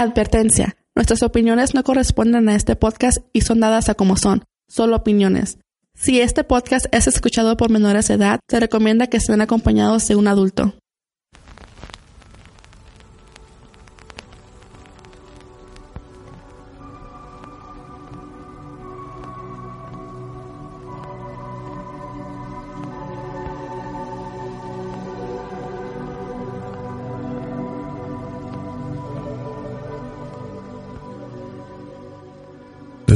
Advertencia. Nuestras opiniones no corresponden a este podcast y son dadas a como son, solo opiniones. Si este podcast es escuchado por menores de edad, se recomienda que estén acompañados de un adulto.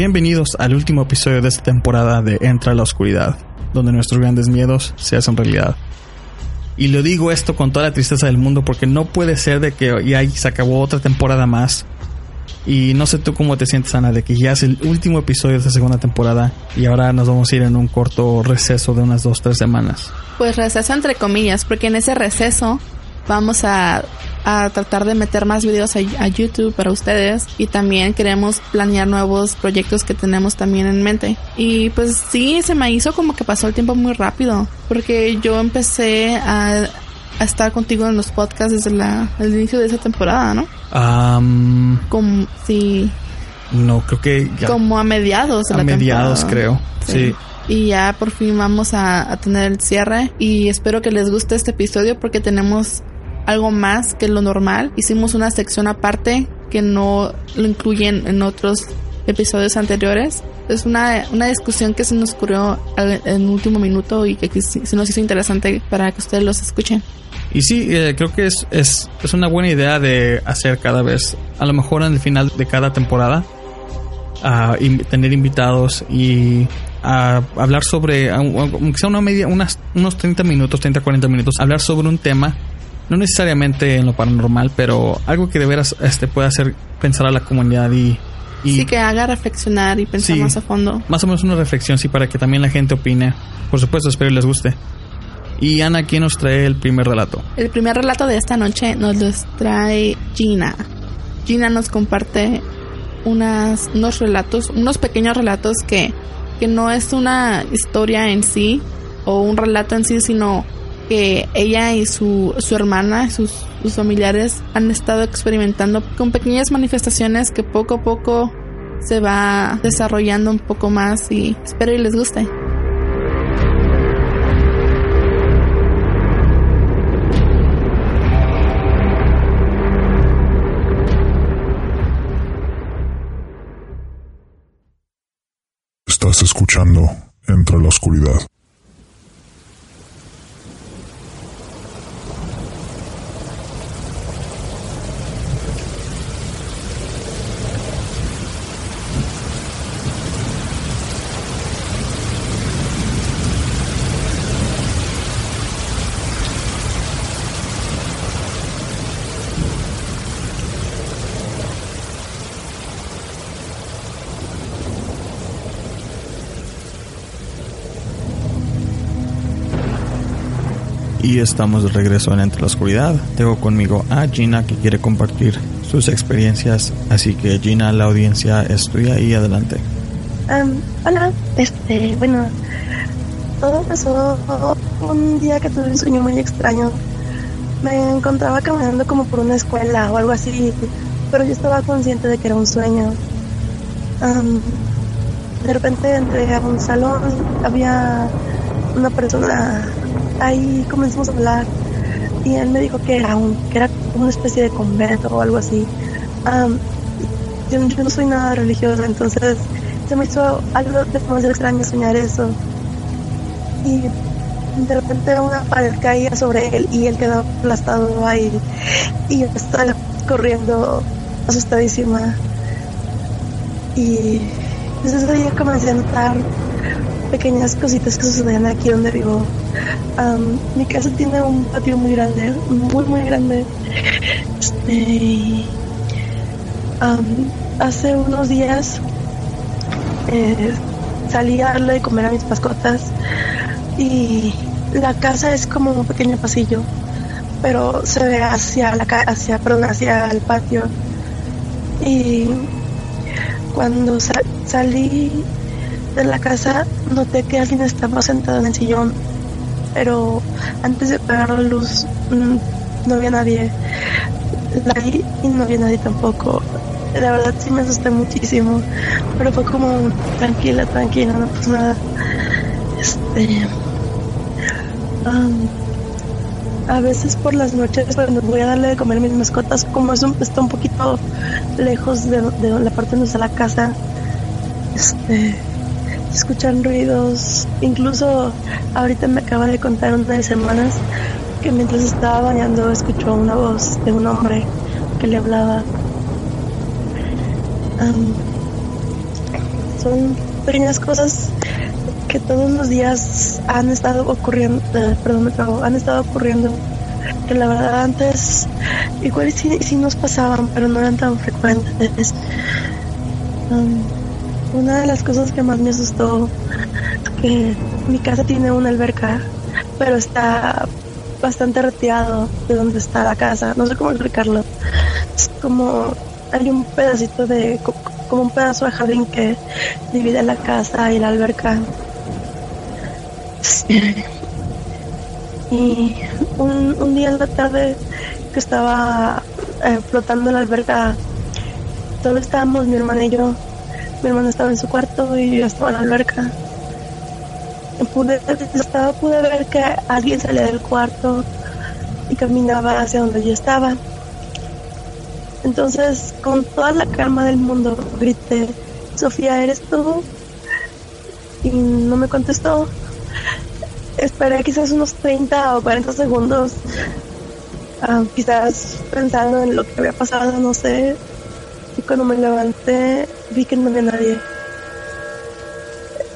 Bienvenidos al último episodio de esta temporada de Entra a la Oscuridad, donde nuestros grandes miedos se hacen realidad. Y lo digo esto con toda la tristeza del mundo porque no puede ser de que ya se acabó otra temporada más. Y no sé tú cómo te sientes, Ana, de que ya es el último episodio de esta segunda temporada y ahora nos vamos a ir en un corto receso de unas dos, tres semanas. Pues receso entre comillas, porque en ese receso vamos a, a tratar de meter más videos a, a, YouTube para ustedes y también queremos planear nuevos proyectos que tenemos también en mente. Y pues sí, se me hizo como que pasó el tiempo muy rápido, porque yo empecé a, a estar contigo en los podcasts desde la, el inicio de esa temporada, ¿no? Um, como, sí. No, creo que ya. Como a mediados de a la mediados, temporada. creo. sí. Y ya por fin vamos a, a, tener el cierre y espero que les guste este episodio porque tenemos algo más que lo normal. Hicimos una sección aparte que no lo incluyen en otros episodios anteriores. Es una, una discusión que se nos ocurrió en último minuto y que se nos hizo interesante para que ustedes los escuchen. Y sí, eh, creo que es, es, es una buena idea de hacer cada vez, a lo mejor en el final de cada temporada, uh, tener invitados y a hablar sobre, aunque sea una media, unas, unos 30 minutos, 30, 40 minutos, hablar sobre un tema, no necesariamente en lo paranormal, pero algo que de veras este, pueda hacer pensar a la comunidad y... y sí, que haga reflexionar y pensar Sí. más a fondo. más o menos una reflexión, sí, para que también la gente opine. Por supuesto, espero y les guste. Y Ana, ¿quién nos trae el primer relato? El primer relato de esta noche nos lo trae Gina. Gina nos comparte unas, unos relatos, unos pequeños relatos que, que no es una historia en sí o un relato en sí, sino que ella y su, su hermana, sus, sus familiares han estado experimentando con pequeñas manifestaciones que poco a poco se va desarrollando un poco más y espero y les guste. Estás escuchando Entra la Oscuridad. Y estamos de regreso en Entre la Oscuridad. Tengo conmigo a Gina que quiere compartir sus experiencias. Así que Gina, la audiencia es tuya y adelante. Um, hola, este, bueno, todo empezó un día que tuve un sueño muy extraño. Me encontraba caminando como por una escuela o algo así, pero yo estaba consciente de que era un sueño. Um, de repente entré a un salón, había una persona ahí, comenzamos a hablar y él me dijo que era, un, que era una especie de convento o algo así. Um, yo, no soy nada religiosa, entonces se me hizo algo demasiado extraño soñar eso. Y de repente una pared caía sobre él y él quedó aplastado ahí. Y yo estaba corriendo asustadísima. Y desde ese día comencé a notar pequeñas cositas que sucedían aquí donde vivo. Mi casa tiene un patio muy grande, muy, muy grande. Este, hace unos días eh, salí a darle de comer a mis mascotas y la casa es como un pequeño pasillo, pero se ve hacia la hacia, perdón, hacia el patio. Y cuando sa- salí de la casa noté que alguien estaba sentado en el sillón, pero antes de apagar la luz mm, no había nadie. La vi y no había nadie tampoco. La verdad sí me asusté muchísimo, pero fue como tranquila, tranquila, no pasó nada. Este, am, a veces por las noches cuando voy a darle de comer a mis mascotas, como es un- está un poquito lejos de, de la parte donde está la casa, este, escuchan ruidos. Incluso ahorita me acaba de contar una de mis hermanas que mientras estaba bañando escuchó una voz de un hombre que le hablaba. Am, son pequeñas cosas que todos los días han estado ocurriendo, eh, perdón, me trabo, han estado ocurriendo. Que la verdad antes igual sí, sí nos pasaban, pero no eran tan frecuentes. Am, una de las cosas que más me asustó que mi casa tiene una alberca, pero está bastante retirado de donde está la casa. No sé cómo explicarlo. Es como hay un pedacito de co- como un pedazo de jardín que divide la casa y la alberca. Y un, un día en la tarde que estaba eh, flotando en la alberca, todos estábamos, mi hermana y yo. Mi hermana estaba en su cuarto y yo estaba en la alberca. Pude, estaba, pude ver que alguien salía del cuarto y caminaba hacia donde yo estaba. Entonces, con toda la calma del mundo, grité, Sofía, ¿eres tú? Y no me contestó. Esperé quizás unos 30 o 40 segundos, ah, quizás pensando en lo que había pasado, no sé. Cuando me levanté, vi que no había nadie.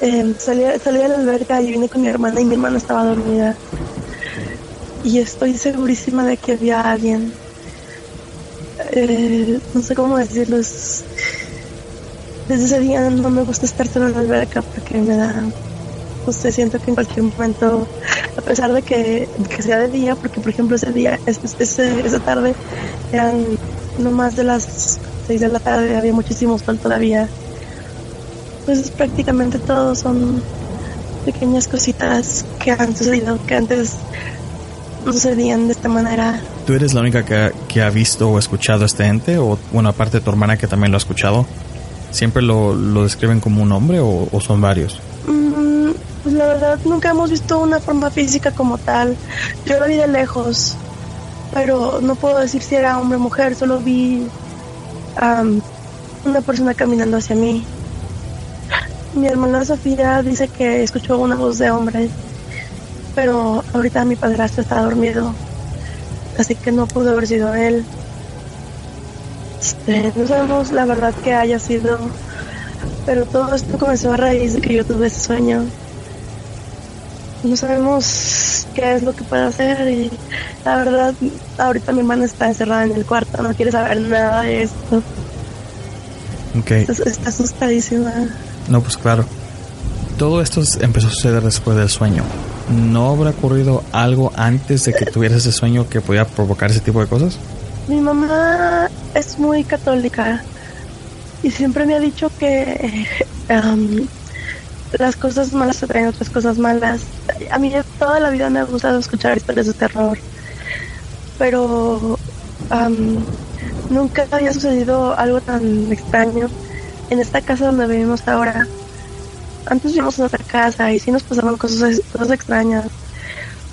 Eh, salí, salí de la alberca y vine con mi hermana y mi hermana estaba dormida. Y estoy segurísima de que había alguien. Eh, no sé cómo decirlo. es- Desde ese día no me gusta estar sola en la alberca porque me da. No sé, siento que en cualquier momento, a pesar de que, que sea de día, porque por ejemplo ese día, es- es- ese, esa tarde, eran no más de las 6 de la tarde, había muchísimo sol todavía. Pues prácticamente todos son pequeñas cositas que han sucedido, que antes no sucedían de esta manera. ¿Tú eres la única que, que ha visto o escuchado a este ente? O, bueno, aparte de tu hermana que también lo ha escuchado, ¿siempre lo, lo describen como un hombre o, o son varios? Mm, pues la verdad nunca hemos visto una forma física como tal. Yo lo vi de lejos, pero no puedo decir si era hombre o mujer, solo vi una persona caminando hacia mí. Mi hermana Sofía dice que escuchó una voz de hombre, pero ahorita mi padrastro está dormido, así que no pudo haber sido él. Este, no sabemos la verdad que haya sido, pero todo esto comenzó a raíz de que yo tuve ese sueño. No sabemos qué es lo que puede hacer y la verdad ahorita mi hermana está encerrada en el cuarto, no quiere saber nada de esto. Ok. Está, está asustadísima. No, pues claro. Todo esto empezó a suceder después del sueño. ¿No habrá ocurrido algo antes de que tuvieras ese sueño que podía provocar ese tipo de cosas? Mi mamá es muy católica y siempre me ha dicho que am, las cosas malas se traen otras cosas malas. A mí toda la vida me ha gustado escuchar historias de terror, pero am, nunca había sucedido algo tan extraño en esta casa donde vivimos ahora. Antes vivimos en otra casa y sí nos pasaban cosas, cosas extrañas,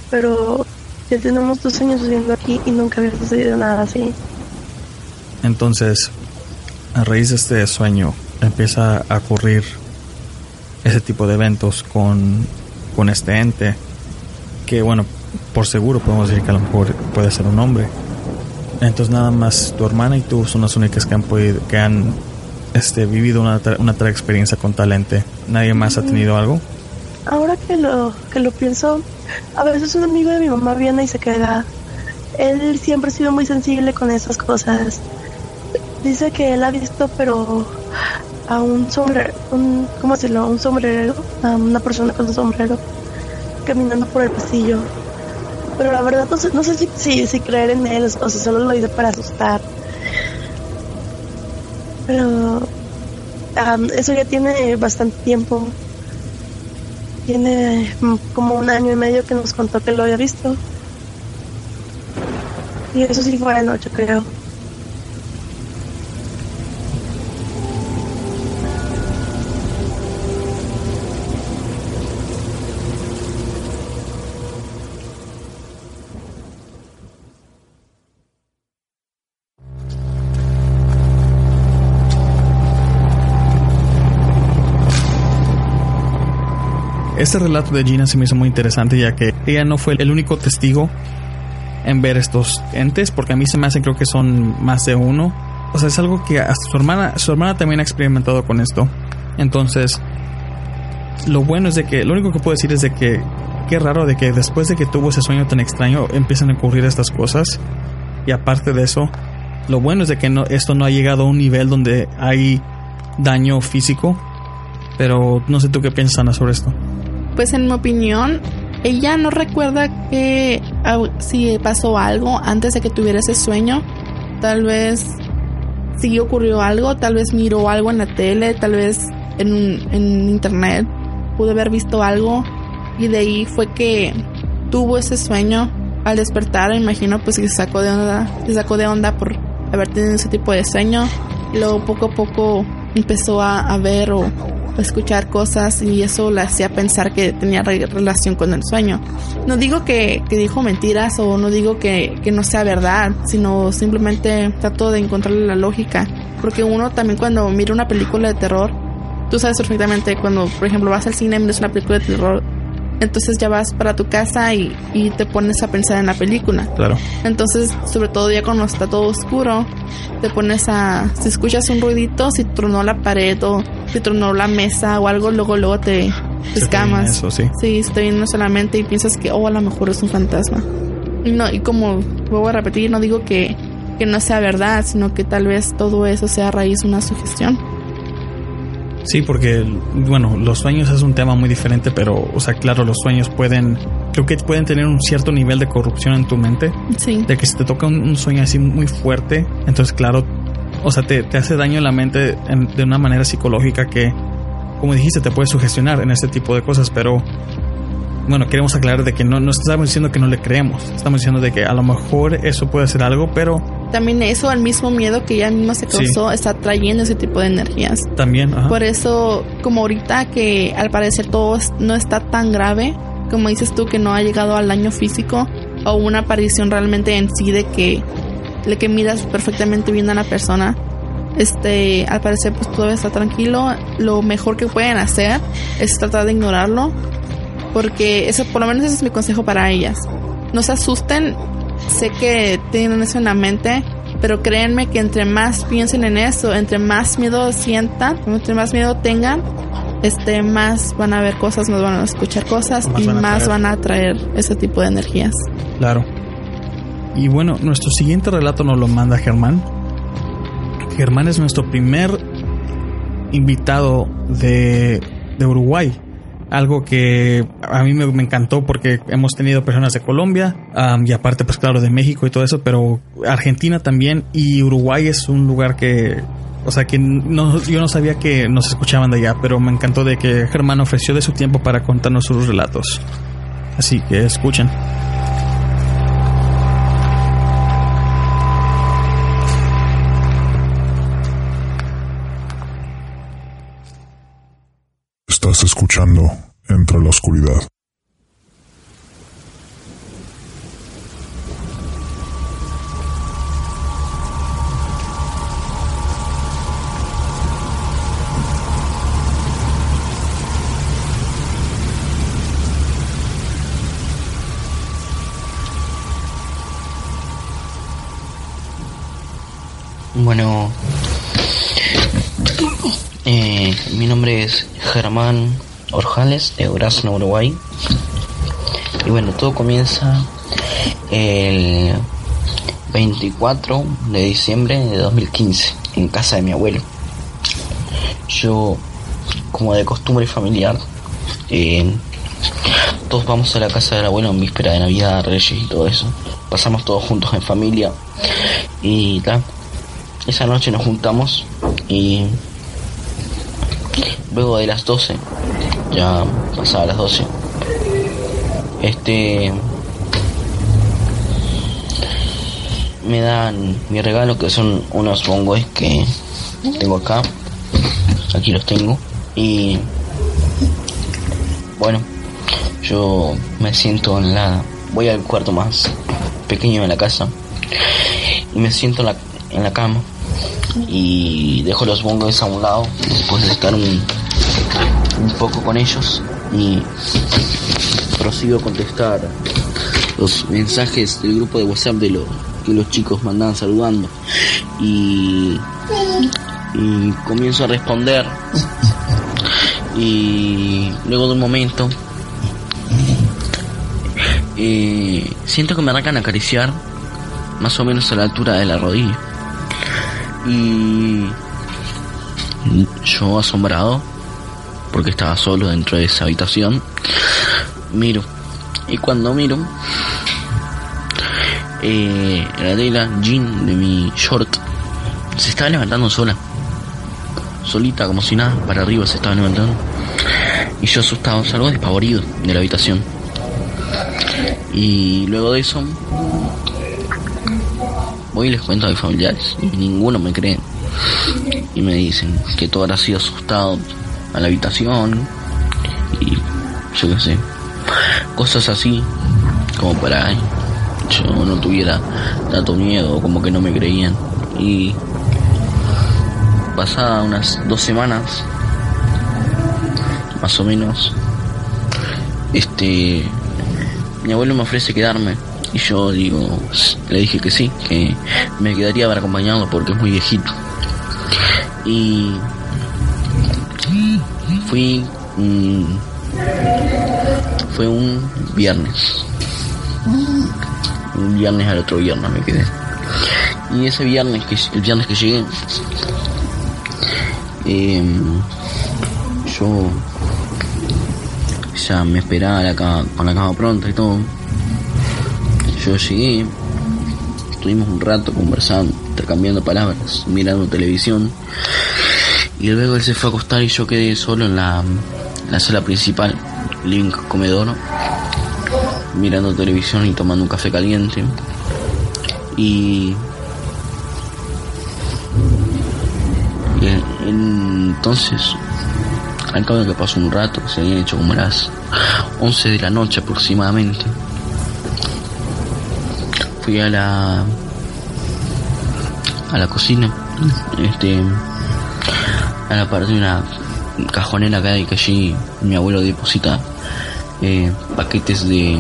pero ya tenemos dos años viviendo aquí y nunca había sucedido nada así. Entonces, a raíz de este sueño, empieza a ocurrir ese tipo de eventos con, con este ente. Que bueno, por seguro podemos decir que a lo mejor puede ser un hombre. Entonces nada más tu hermana y tú son las únicas que han podido, que han este, vivido una, tra- una tal experiencia con talente. ¿Nadie más ha tenido algo? Ahora que lo, que lo pienso, a veces un amigo de mi mamá viene y se queda. Él siempre ha sido muy sensible con esas cosas. Dice que él ha visto, pero a un sombrero, un, ¿cómo decirlo? Un sombrero, a una persona con un sombrero caminando por el pasillo. Pero la verdad no sé, no sé si, si, creer en él o si solo lo dice para asustar. Pero eso ya tiene bastante tiempo. Tiene mm, como un año y medio que nos contó que lo había visto. Y eso sí fue de noche, creo. Este relato de Gina se me hizo muy interesante ya que ella no fue el único testigo en ver estos entes, porque a mí se me hace creo que son más de uno. O sea, es algo que hasta su hermana, su hermana también ha experimentado con esto. Entonces, lo bueno es de que, lo único que puedo decir es de que, qué raro de que después de que tuvo ese sueño tan extraño, empiezan a ocurrir estas cosas. Y aparte de eso, lo bueno es de que no, esto no ha llegado a un nivel donde hay daño físico. Pero no sé tú qué piensas, Ana, sobre esto. Pues en mi opinión, ella no recuerda que si pasó algo antes de que tuviera ese sueño. Tal vez sí ocurrió algo, tal vez miró algo en la tele, tal vez en, en internet pudo haber visto algo y de ahí fue que tuvo ese sueño. Al despertar, imagino pues que se sacó de onda, se sacó de onda por haber tenido ese tipo de sueño. Y luego poco a poco empezó a, a ver o escuchar cosas y eso le hacía pensar que tenía re- relación con el sueño. No digo que, que dijo mentiras o no digo que, que no sea verdad, sino simplemente trato de encontrarle la lógica. Porque uno también cuando mira una película de terror, tú sabes perfectamente cuando, por ejemplo, vas al cine y miras una película de terror, entonces ya vas para tu casa y, y te pones a pensar en la película. Claro. Entonces, sobre todo ya cuando está todo oscuro, te pones a... Si escuchas un ruidito, si tronó la pared o si tronó la mesa o algo, luego luego te, escamas. Eso, sí. Sí, estoy viendo solamente y piensas que, oh, a lo mejor es un fantasma. Y, no, y como vuelvo a repetir, no digo que, que no sea verdad, sino que tal vez todo eso sea a raíz de una sugestión. Sí, porque, bueno, los sueños es un tema muy diferente, pero, o sea, claro, los sueños pueden, creo que pueden tener un cierto nivel de corrupción en tu mente, Sí. de que si te toca un, un sueño así muy fuerte, entonces, claro, o sea, te, te hace daño en la mente en- de una manera psicológica que, como dijiste, te puede sugestionar en este tipo de cosas, pero, bueno, queremos aclarar de que no, no estamos diciendo que no le creemos, estamos diciendo de que a lo mejor eso puede ser algo, pero También eso, el mismo miedo que ella misma se Sí. causó, está trayendo ese tipo de energías. también, ajá, Por eso, como ahorita que al parecer todo no está tan grave, como dices tú, que no ha llegado al daño físico o una aparición realmente en sí de que, de que miras perfectamente bien a la persona, este, al parecer pues todo está tranquilo. Lo mejor que pueden hacer es tratar de ignorarlo, porque eso, por lo menos ese es mi consejo para ellas. No se asusten, sé que tienen eso en la mente, pero créanme que entre más piensen en eso, entre más miedo sientan, entre más miedo tengan, este, más van a ver cosas, más van a escuchar cosas Más y van más van a atraer ese tipo de energías. Claro. Y bueno, nuestro siguiente relato nos lo manda Germán. Germán es nuestro primer invitado de, de Uruguay. Algo que a mí me, me encantó porque hemos tenido personas de Colombia am, y aparte pues claro de México y todo eso, pero Argentina también y Uruguay es un lugar que, o sea que no, yo no sabía que nos escuchaban de allá, pero me encantó de que Germán ofreció de su tiempo para contarnos sus relatos. Así que escuchen. Estás escuchando Entre la Oscuridad. Bueno, mi nombre es Germán Orjales de Durazno, Uruguay. Y bueno, todo comienza el 24 de diciembre de 2015 en casa de mi abuelo. Yo, como de costumbre familiar, eh, todos vamos a la casa del abuelo en víspera de Navidad, Reyes y todo eso. Pasamos todos juntos en familia y tal. Esa noche nos juntamos y luego de las 12, ya pasaba las 12, este me dan mi regalo que son unos bongos que tengo acá. Aquí los tengo. Y bueno yo me siento en la voy al cuarto más pequeño de la casa y me siento en la, en la cama y dejo los bongos a un lado después de estar un, un poco con ellos y prosigo a contestar los mensajes del grupo de WhatsApp de los que los chicos mandaban saludando. Y, comienzo a responder. Y luego de un momento eh, siento que me arrancan a acariciar más o menos a la altura de la rodilla. Y yo asombrado porque estaba solo dentro de esa habitación miro. Y cuando miro eh, la tela jean de mi short se estaba levantando sola. Solita como si nada para arriba se estaba levantando. Y yo asustado salgo despavorido de la habitación. Y luego de eso voy y les cuento a mis familiares y ninguno me cree. Y me dicen que todo habrá sido asustado a la habitación y yo qué sé cosas así como para yo no tuviera tanto miedo como que no me creían. Y pasada unas dos semanas más o menos este mi abuelo me ofrece quedarme. Y yo digo le dije que sí que me quedaría para acompañarlo porque es muy viejito. Y fui fue un viernes. Un viernes al otro viernes me quedé. Y ese viernes que el viernes que llegué em, yo ya me esperaba la con la cama pronta y todo. Yo llegué estuvimos un rato conversando intercambiando palabras mirando televisión y luego él se fue a acostar y yo quedé solo en la, la sala principal living comedor mirando televisión y tomando un café caliente. Y, entonces, al cabo de que pasó un rato, se habían hecho como las 11 de la noche aproximadamente, fui a la a la cocina, este, a la parte de una cajonera que hay que allí mi abuelo deposita eh, paquetes de,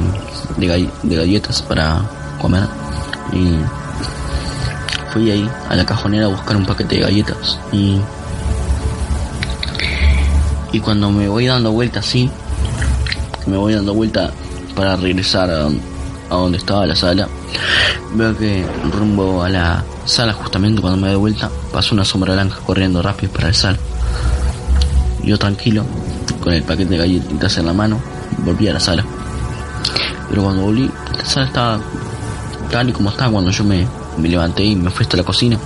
de, gall- de galletas para comer. Y fui ahí a la cajonera a buscar un paquete de galletas y y cuando me voy dando vuelta así me voy dando vuelta para regresar a, a donde estaba la sala veo que rumbo a la sala justamente cuando me doy vuelta pasó una sombra blanca corriendo rápido para el sal. Yo tranquilo con el paquete de galletitas en la mano volví a la sala. Pero cuando volví la sala estaba tal y como estaba cuando yo me, me levanté y me fui hasta la cocina.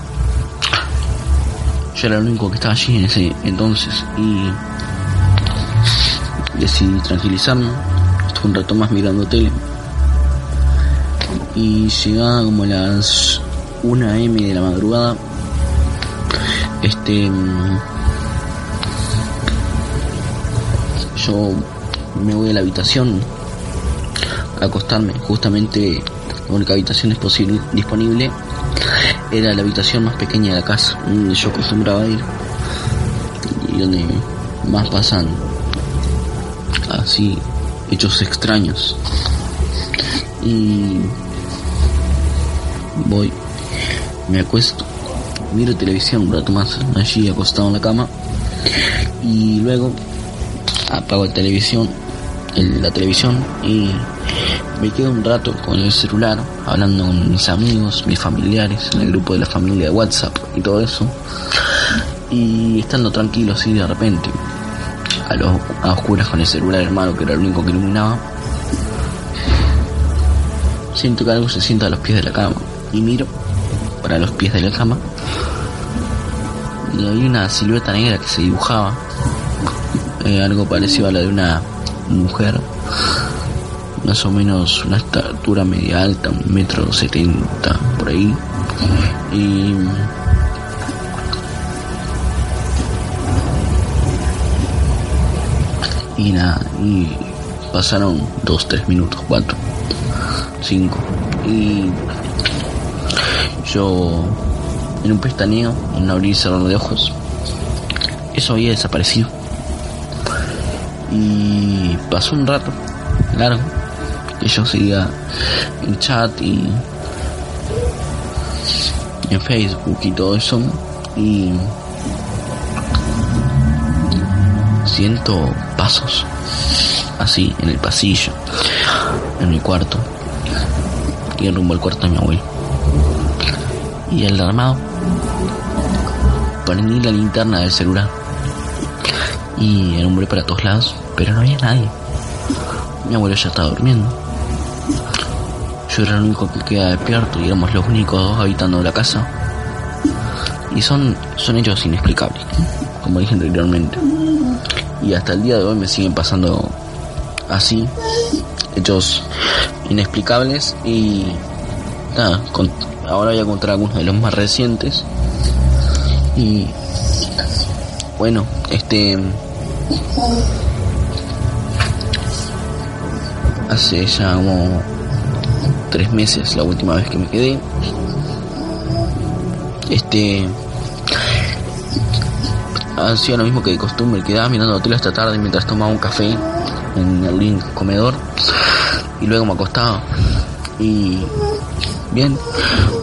Yo era el único que estaba allí en ese entonces y decidí tranquilizarme. Estuve un rato más mirando tele y llegaba como a las 1 am de la madrugada. Este mm, yo me voy a la habitación a acostarme. Justamente la única habitación es posible, disponible. Era la habitación más pequeña de la casa donde yo acostumbraba ir y donde más pasan así hechos extraños. Y voy me acuesto miro televisión un rato más allí acostado en la cama Y luego apago la televisión, el- la televisión y me quedo un rato con el celular hablando con mis amigos, mis familiares, en el grupo de la familia de WhatsApp y todo eso. Y estando tranquilo así de repente, a, los, a oscuras con el celular hermano que era el único que iluminaba, siento que algo se sienta a los pies de la cama y miro para los pies de la cama y hay una silueta negra que se dibujaba eh, algo parecido a la de una mujer más o menos una estatura media alta un metro setenta por ahí. Y y nada y pasaron dos tres minutos cuatro cinco y yo en un pestañeo en un abrir y de ojos eso había desaparecido. Y pasó un rato largo que yo seguía en chat y en Facebook y todo eso y siento pasos así en el pasillo en mi cuarto y rumbo al cuarto de mi abuelo y el armado. Prendí la linterna del celular. Y alumbré para todos lados pero no había nadie. Mi abuelo ya estaba durmiendo. Yo era el único que queda despierto y éramos los únicos dos habitando la casa. Y son son hechos inexplicables como dije anteriormente. Y hasta el día de hoy me siguen pasando así hechos inexplicables y nada con- ahora voy a contar algunos de los más recientes. Y bueno este hace ya como tres meses la última vez que me quedé. Este hacía lo mismo que de costumbre quedaba mirando tele hasta tarde mientras tomaba un café en el comedor y luego me acostaba. Y bien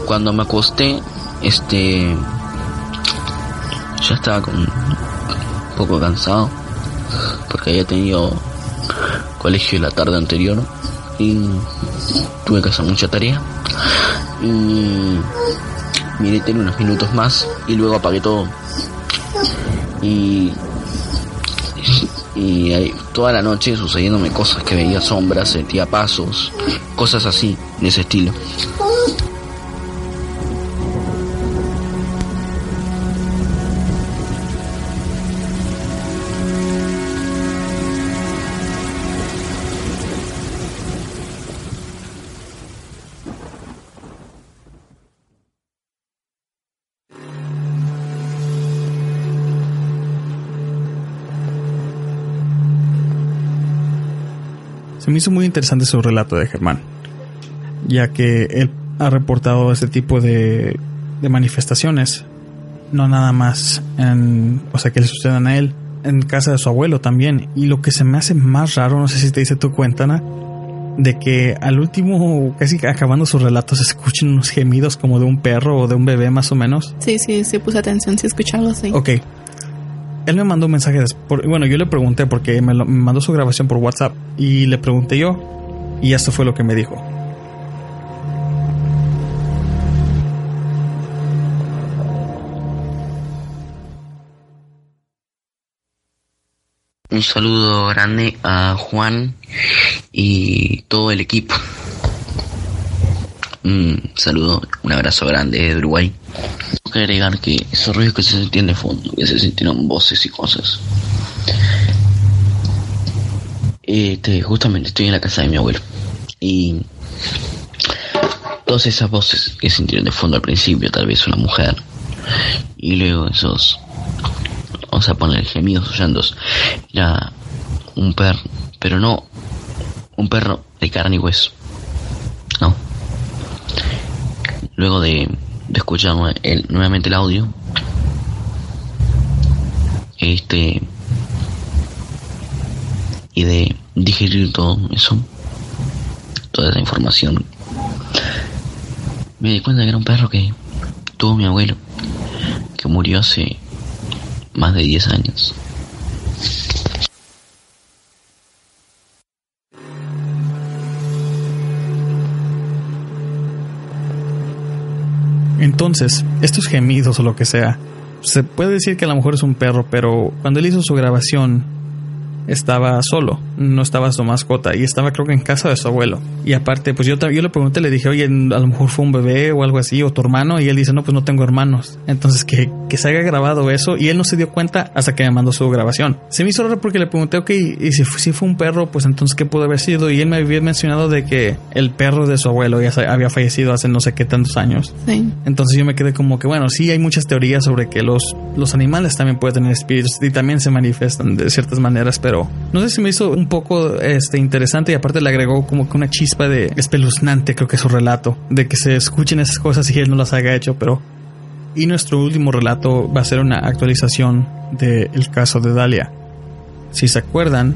cuando me acosté este ya estaba con un poco cansado porque había tenido colegio la tarde anterior y tuve que hacer mucha tarea. Y miré tele unos minutos más y luego apagué todo. Y y ahí, toda la noche sucediéndome cosas que veía sombras, sentía pasos, cosas así, de ese estilo. Me hizo muy interesante su relato de Germán, ya que él ha reportado este tipo de, de manifestaciones, no nada más en, o sea, que le sucedan a él, en casa de su abuelo también. Y lo que se me hace más raro, no sé si te dice tu cuenta, Ana, de que al último, casi acabando su relato, se escuchen unos gemidos como de un perro o de un bebé más o menos. Sí, sí, sí, puse atención, sí, escuchaba algo así. Ok. Él me mandó un mensaje después. Bueno, yo le pregunté porque me, lo- me mandó su grabación por WhatsApp y le pregunté yo y esto fue lo que me dijo. Un saludo grande a Juan y todo el equipo. Un saludo, un abrazo grande de Uruguay. Tengo que agregar que esos ruidos que se sentían de fondo, que se sintieron voces y cosas. Este, justamente estoy en la casa de mi abuelo. Y todas esas voces que sintieron de fondo al principio, tal vez una mujer. Y luego esos vamos a poner gemidos hollandos, era un perro, pero no un perro de carne y hueso. No. Luego de, nue- el- nuevamente el audio, este y de digerir todo eso, toda esa información, me di cuenta que era un perro que tuvo mi abuelo, que murió hace más de 10 años. Entonces, estos gemidos o lo que sea, se puede decir que a lo mejor es un perro, pero cuando él hizo su grabación, estaba solo, no estaba su mascota y estaba creo que en casa de su abuelo. Y aparte, pues yo, yo le pregunté, le dije, oye, a lo mejor fue un bebé o algo así, o tu hermano, y él dice, no, pues no tengo hermanos. Entonces, que, que se haya grabado eso y él no se dio cuenta hasta que me mandó su grabación. Se me hizo raro porque le pregunté, ok, y si, si fue un perro, pues entonces, ¿qué pudo haber sido? Y él me había mencionado de que el perro de su abuelo ya había fallecido hace no sé qué tantos años. Sí. Entonces yo me quedé como que, bueno, sí hay muchas teorías sobre que los, los animales también pueden tener espíritus y también se manifiestan de ciertas maneras, pero no sé si me hizo un poco este, interesante y aparte le agregó como que una chispa de espeluznante, creo que su relato, de que se escuchen esas cosas y él no las haya hecho, pero... Y nuestro último relato va a ser una actualización del caso de Dalia. Si se acuerdan,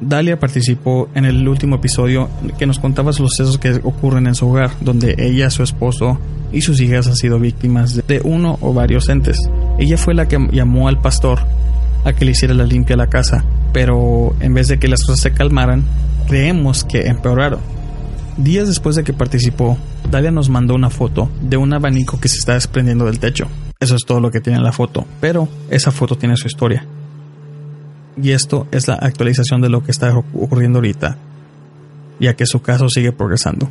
Dalia participó en el último episodio que nos contaba los sucesos que ocurren en su hogar, donde ella, su esposo y sus hijas han sido víctimas de uno o varios entes. Ella fue la que llamó al pastor a que le hiciera la limpia a la casa, pero en vez de que las cosas se calmaran, creemos que empeoraron. Días después de que participó, Dalia nos mandó una foto de un abanico que se está desprendiendo del techo. Eso es todo lo que tiene en la foto, pero esa foto tiene su historia. Y esto es la actualización de lo que está ocurriendo ahorita, ya que su caso sigue progresando.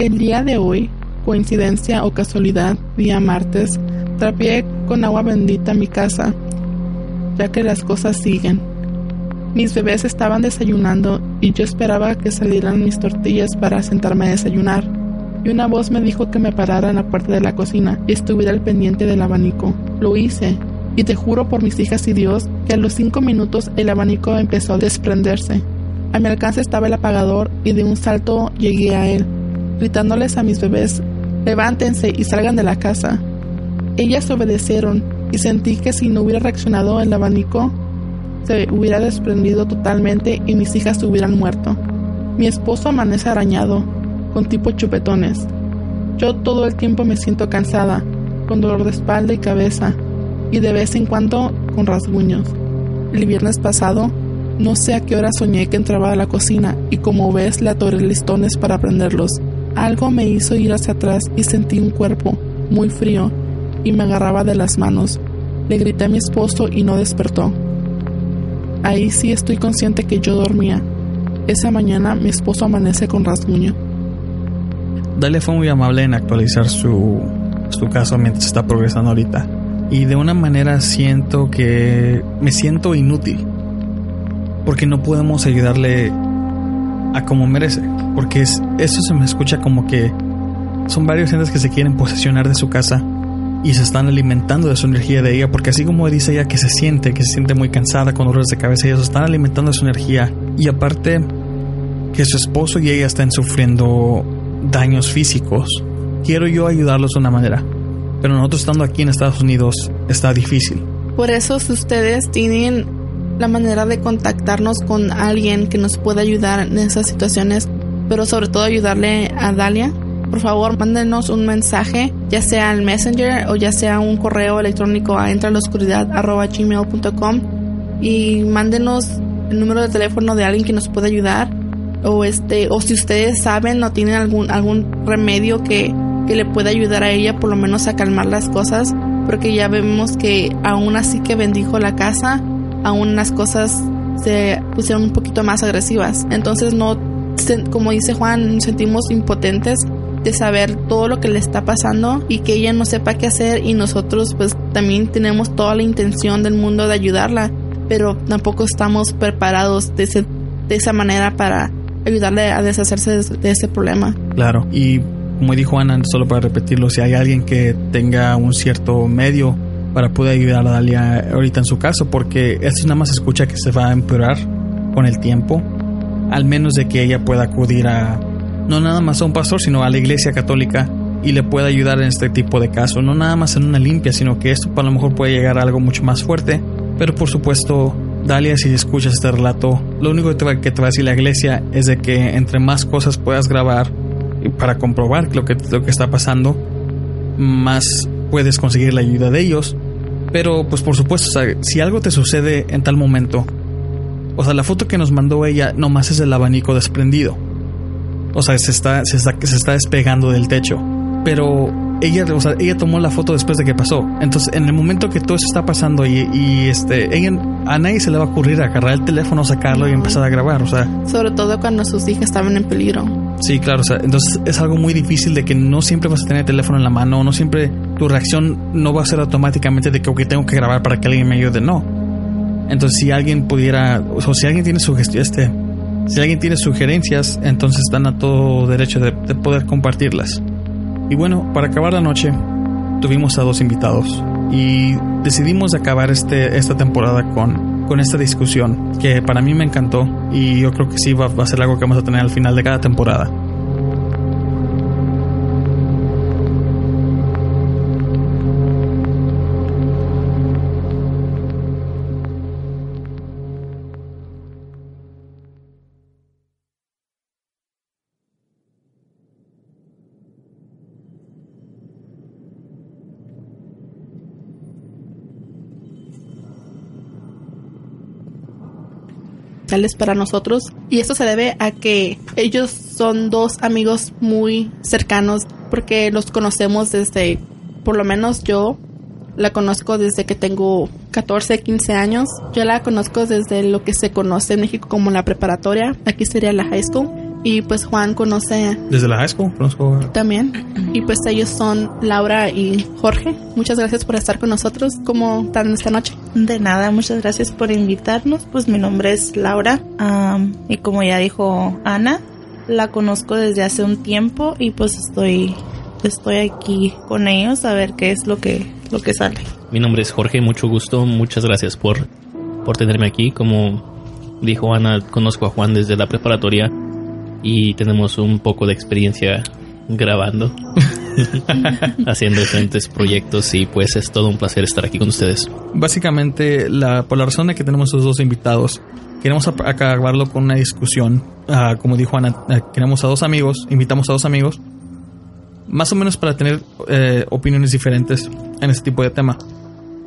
El día de hoy, coincidencia o casualidad, día martes, trapié con agua bendita mi casa, ya que las cosas siguen. Mis bebés estaban desayunando y yo esperaba que salieran mis tortillas para sentarme a desayunar. Y una voz me dijo que me parara en la puerta de la cocina y estuviera al pendiente del abanico. Lo hice, y te juro por mis hijas y Dios que a los cinco minutos el abanico empezó a desprenderse. A mi alcance estaba el apagador y de un salto llegué a él gritándoles a mis bebés, levántense y salgan de la casa. Ellas obedecieron y sentí que si no hubiera reaccionado el abanico, se hubiera desprendido totalmente y mis hijas hubieran muerto. Mi esposo amanece arañado, con tipo chupetones. Yo todo el tiempo me siento cansada, con dolor de espalda y cabeza, y de vez en cuando con rasguños. El viernes pasado, no sé a qué hora soñé que entraba a la cocina y como ves le atoré listones para prenderlos. Algo me hizo ir hacia atrás y sentí un cuerpo muy frío y me agarraba de las manos. Le grité a mi esposo y no despertó. Ahí sí estoy consciente que yo dormía. Esa mañana mi esposo amanece con rasguño. Dalia fue muy amable en actualizar su, su caso mientras está progresando ahorita. Y de una manera siento que me siento inútil. Porque no podemos ayudarle a como merece. Porque es, eso se me escucha como que son varios gentes que se quieren posesionar de su casa y se están alimentando de su energía de ella. Porque así como dice ella que se siente, que se siente muy cansada con dolores de cabeza, ellos están alimentando de su energía. Y aparte, que su esposo y ella están sufriendo daños físicos. Quiero yo ayudarlos de una manera. Pero nosotros estando aquí en Estados Unidos está difícil. Por eso si ustedes tienen la manera de contactarnos con alguien que nos pueda ayudar en esas situaciones, pero sobre todo ayudarle a Dalia, por favor mándenos un mensaje, ya sea al Messenger o ya sea un correo electrónico a entraloscuridad.gmail.com y mándenos el número de teléfono de alguien que nos pueda ayudar o este o si ustedes saben o tienen algún algún remedio que, que le pueda ayudar a ella por lo menos a calmar las cosas porque ya vemos que aún así que bendijo la casa aún las cosas se pusieron un poquito más agresivas. Entonces no, como dice Juan, nos sentimos impotentes de saber todo lo que le está pasando y que ella no sepa qué hacer y nosotros pues también tenemos toda la intención del mundo de ayudarla, pero tampoco estamos preparados de, de esa manera para ayudarle a deshacerse de, de ese problema. Claro, y como dijo Ana, solo para repetirlo, si hay alguien que tenga un cierto medio para poder ayudar a Dalia ahorita en su caso, porque esto nada más escucha que se va a empeorar con el tiempo, al menos de que ella pueda acudir a, no nada más a un pastor, sino a la iglesia católica y le pueda ayudar en este tipo de caso. No nada más en una limpia, sino que esto a lo mejor puede llegar a algo mucho más fuerte. Pero por supuesto, Dalia, si escuchas este relato, lo único que te, va, que te va a decir la iglesia es de que entre más cosas puedas grabar para comprobar lo que, lo que está pasando, más puedes conseguir la ayuda de ellos. Pero pues por supuesto, si algo te sucede en tal momento, o sea, la foto que nos mandó ella nomás es el abanico desprendido. O sea, se está, se está, se está despegando del techo. Pero ella, o sea, ella tomó la foto después de que pasó. Entonces, en el momento que todo eso está pasando y, y este, ella, a nadie se le va a ocurrir agarrar el teléfono, sacarlo y empezar a grabar, o sea. Sobre todo cuando sus hijas estaban en peligro. Sí, claro, o sea, entonces es algo muy difícil de que no siempre vas a tener el teléfono en la mano, no siempre tu reacción no va a ser automáticamente de que ok, tengo que grabar para que alguien me ayude, no. Entonces, si alguien pudiera, o si alguien tiene este, si alguien tiene sugerencias, entonces están a todo derecho de, de poder compartirlas. Y bueno, para acabar la noche, tuvimos a dos invitados y decidimos acabar este, esta temporada con, con esta discusión que para mí me encantó y yo creo que sí va, va a ser algo que vamos a tener al final de cada temporada. Para nosotros y esto se debe a que ellos son dos amigos muy cercanos porque los conocemos desde, por lo menos yo la conozco desde que tengo 14, 15 años. Yo la conozco desde lo que se conoce en México como la preparatoria, aquí sería la high school. Y pues Juan conoce... Desde la high school, conozco. También. Y pues ellos son Laura y Jorge. Muchas gracias por estar con nosotros. ¿Cómo están esta noche? De nada, muchas gracias por invitarnos. Pues mi nombre es Laura. y como ya dijo Ana, la conozco desde hace un tiempo y pues estoy, estoy aquí con ellos a ver qué es lo que, lo que sale. Mi nombre es Jorge, mucho gusto. Muchas gracias por, por tenerme aquí. Como dijo Ana, conozco a Juan desde la preparatoria y tenemos un poco de experiencia grabando, haciendo diferentes proyectos y pues es todo un placer estar aquí con ustedes. Básicamente, la, por la razón de que tenemos estos dos invitados, queremos acabarlo con una discusión. Ah, como dijo Ana, ah, queremos a dos amigos, invitamos a dos amigos, más o menos para tener eh, opiniones diferentes en este tipo de tema.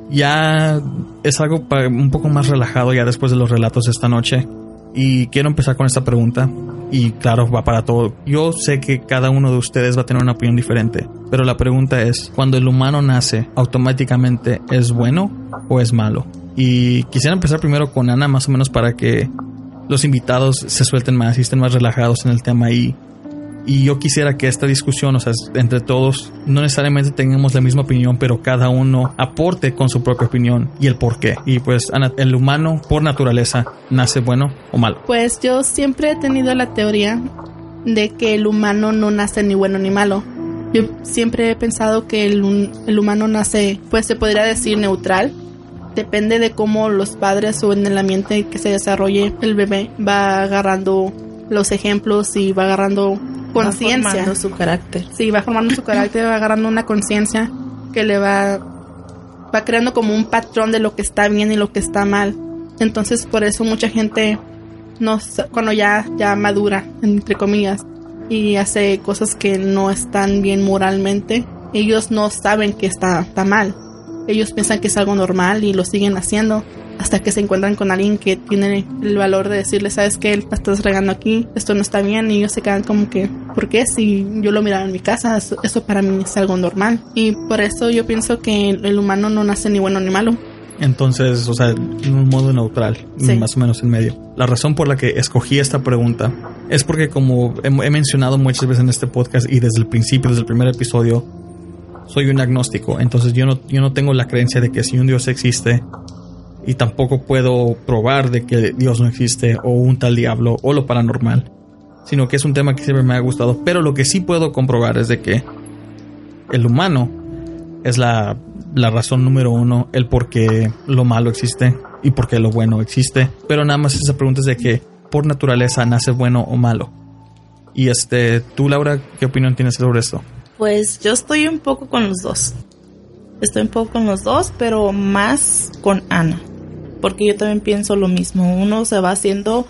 Ya es algo un poco más relajado ya después de los relatos de esta noche. Y quiero empezar con esta pregunta. Y claro, va para todo. Yo sé que cada uno de ustedes va a tener una opinión diferente. Pero la pregunta es, cuando el humano nace, ¿automáticamente es bueno o es malo? Y quisiera empezar primero con Ana, más o menos para que los invitados se suelten más y estén más relajados en el tema y y yo quisiera que esta discusión, o sea, entre todos, no necesariamente tengamos la misma opinión, pero cada uno aporte con su propia opinión y el por qué. Y pues, ¿el humano por naturaleza nace bueno o malo? Pues yo siempre he tenido la teoría de que el humano no nace ni bueno ni malo. Yo siempre he pensado que el, el humano nace, pues se podría decir neutral. Depende de cómo los padres o en el ambiente que se desarrolle el bebé va agarrando los ejemplos y va agarrando conciencia. Va formando su carácter. Sí, va formando su carácter, va agarrando una conciencia que le va, va creando como un patrón de lo que está bien y lo que está mal. Entonces, por eso mucha gente, no, cuando ya, ya madura, entre comillas, y hace cosas que no están bien moralmente, ellos no saben que está, está mal. Ellos piensan que es algo normal y lo siguen haciendo hasta que se encuentran con alguien que tiene el valor de decirle, sabes que la estás regando aquí, esto no está bien y ellos se quedan como que, ¿por qué? Si yo lo miraba en mi casa, eso, para mí es algo normal. Y por eso yo pienso que el humano no nace ni bueno ni malo. Entonces, o sea, en un modo neutral, más o menos en medio. La razón por la que escogí esta pregunta es porque como he, he mencionado muchas veces en este podcast y desde el principio, desde el primer episodio, soy un agnóstico. Entonces yo no, yo no tengo la creencia de que si un Dios existe, y tampoco puedo probar de que Dios no existe o un tal diablo o lo paranormal, sino que es un tema que siempre me ha gustado, pero lo que sí puedo comprobar es de que el humano es la, la razón número uno, el por qué lo malo existe y por qué lo bueno existe, pero nada más esa pregunta es de que por naturaleza nace bueno o malo. Y este, tú Laura, ¿qué opinión tienes sobre esto? Pues yo estoy un poco con los dos. Estoy un poco con los dos, pero más con Ana. Porque yo también pienso lo mismo. Uno se va haciendo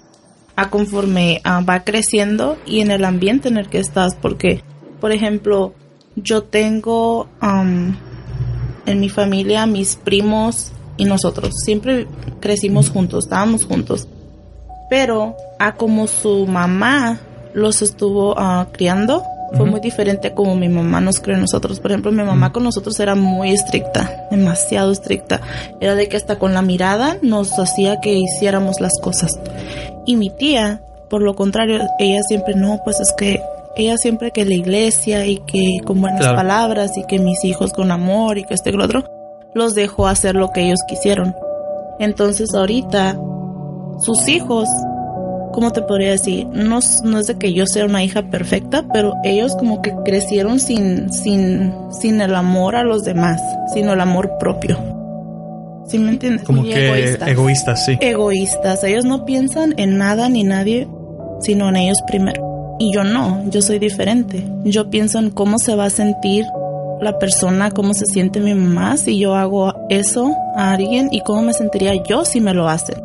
a conforme ah, va creciendo y en el ambiente en el que estás. Porque, por ejemplo, yo tengo en mi familia mis primos y nosotros. Siempre crecimos juntos, estábamos juntos. Pero a como su mamá los estuvo ah, criando, fue muy diferente como mi mamá nos crió a nosotros. Por ejemplo, mi mamá con nosotros era muy estricta, demasiado estricta. Era de que hasta con la mirada nos hacía que hiciéramos las cosas. Y mi tía, por lo contrario, ella siempre, no, pues es que ella siempre que la iglesia y que con buenas Claro. palabras y que mis hijos con amor y que este y que lo otro, los dejó hacer lo que ellos quisieron. Entonces ahorita, sus hijos, ¿cómo te podría decir? No, es- no es de que yo sea una hija perfecta, pero ellos como que crecieron sin, sin, sin el amor a los demás, sino el amor propio. ¿Sí me entiendes? Como Muy que egoístas. egoístas, sí. Egoístas. Ellos no piensan en nada ni nadie, sino en ellos primero. Y yo no, yo soy diferente. Yo pienso en cómo se va a sentir la persona, cómo se siente mi mamá si yo hago eso a alguien y cómo me sentiría yo si me lo hacen.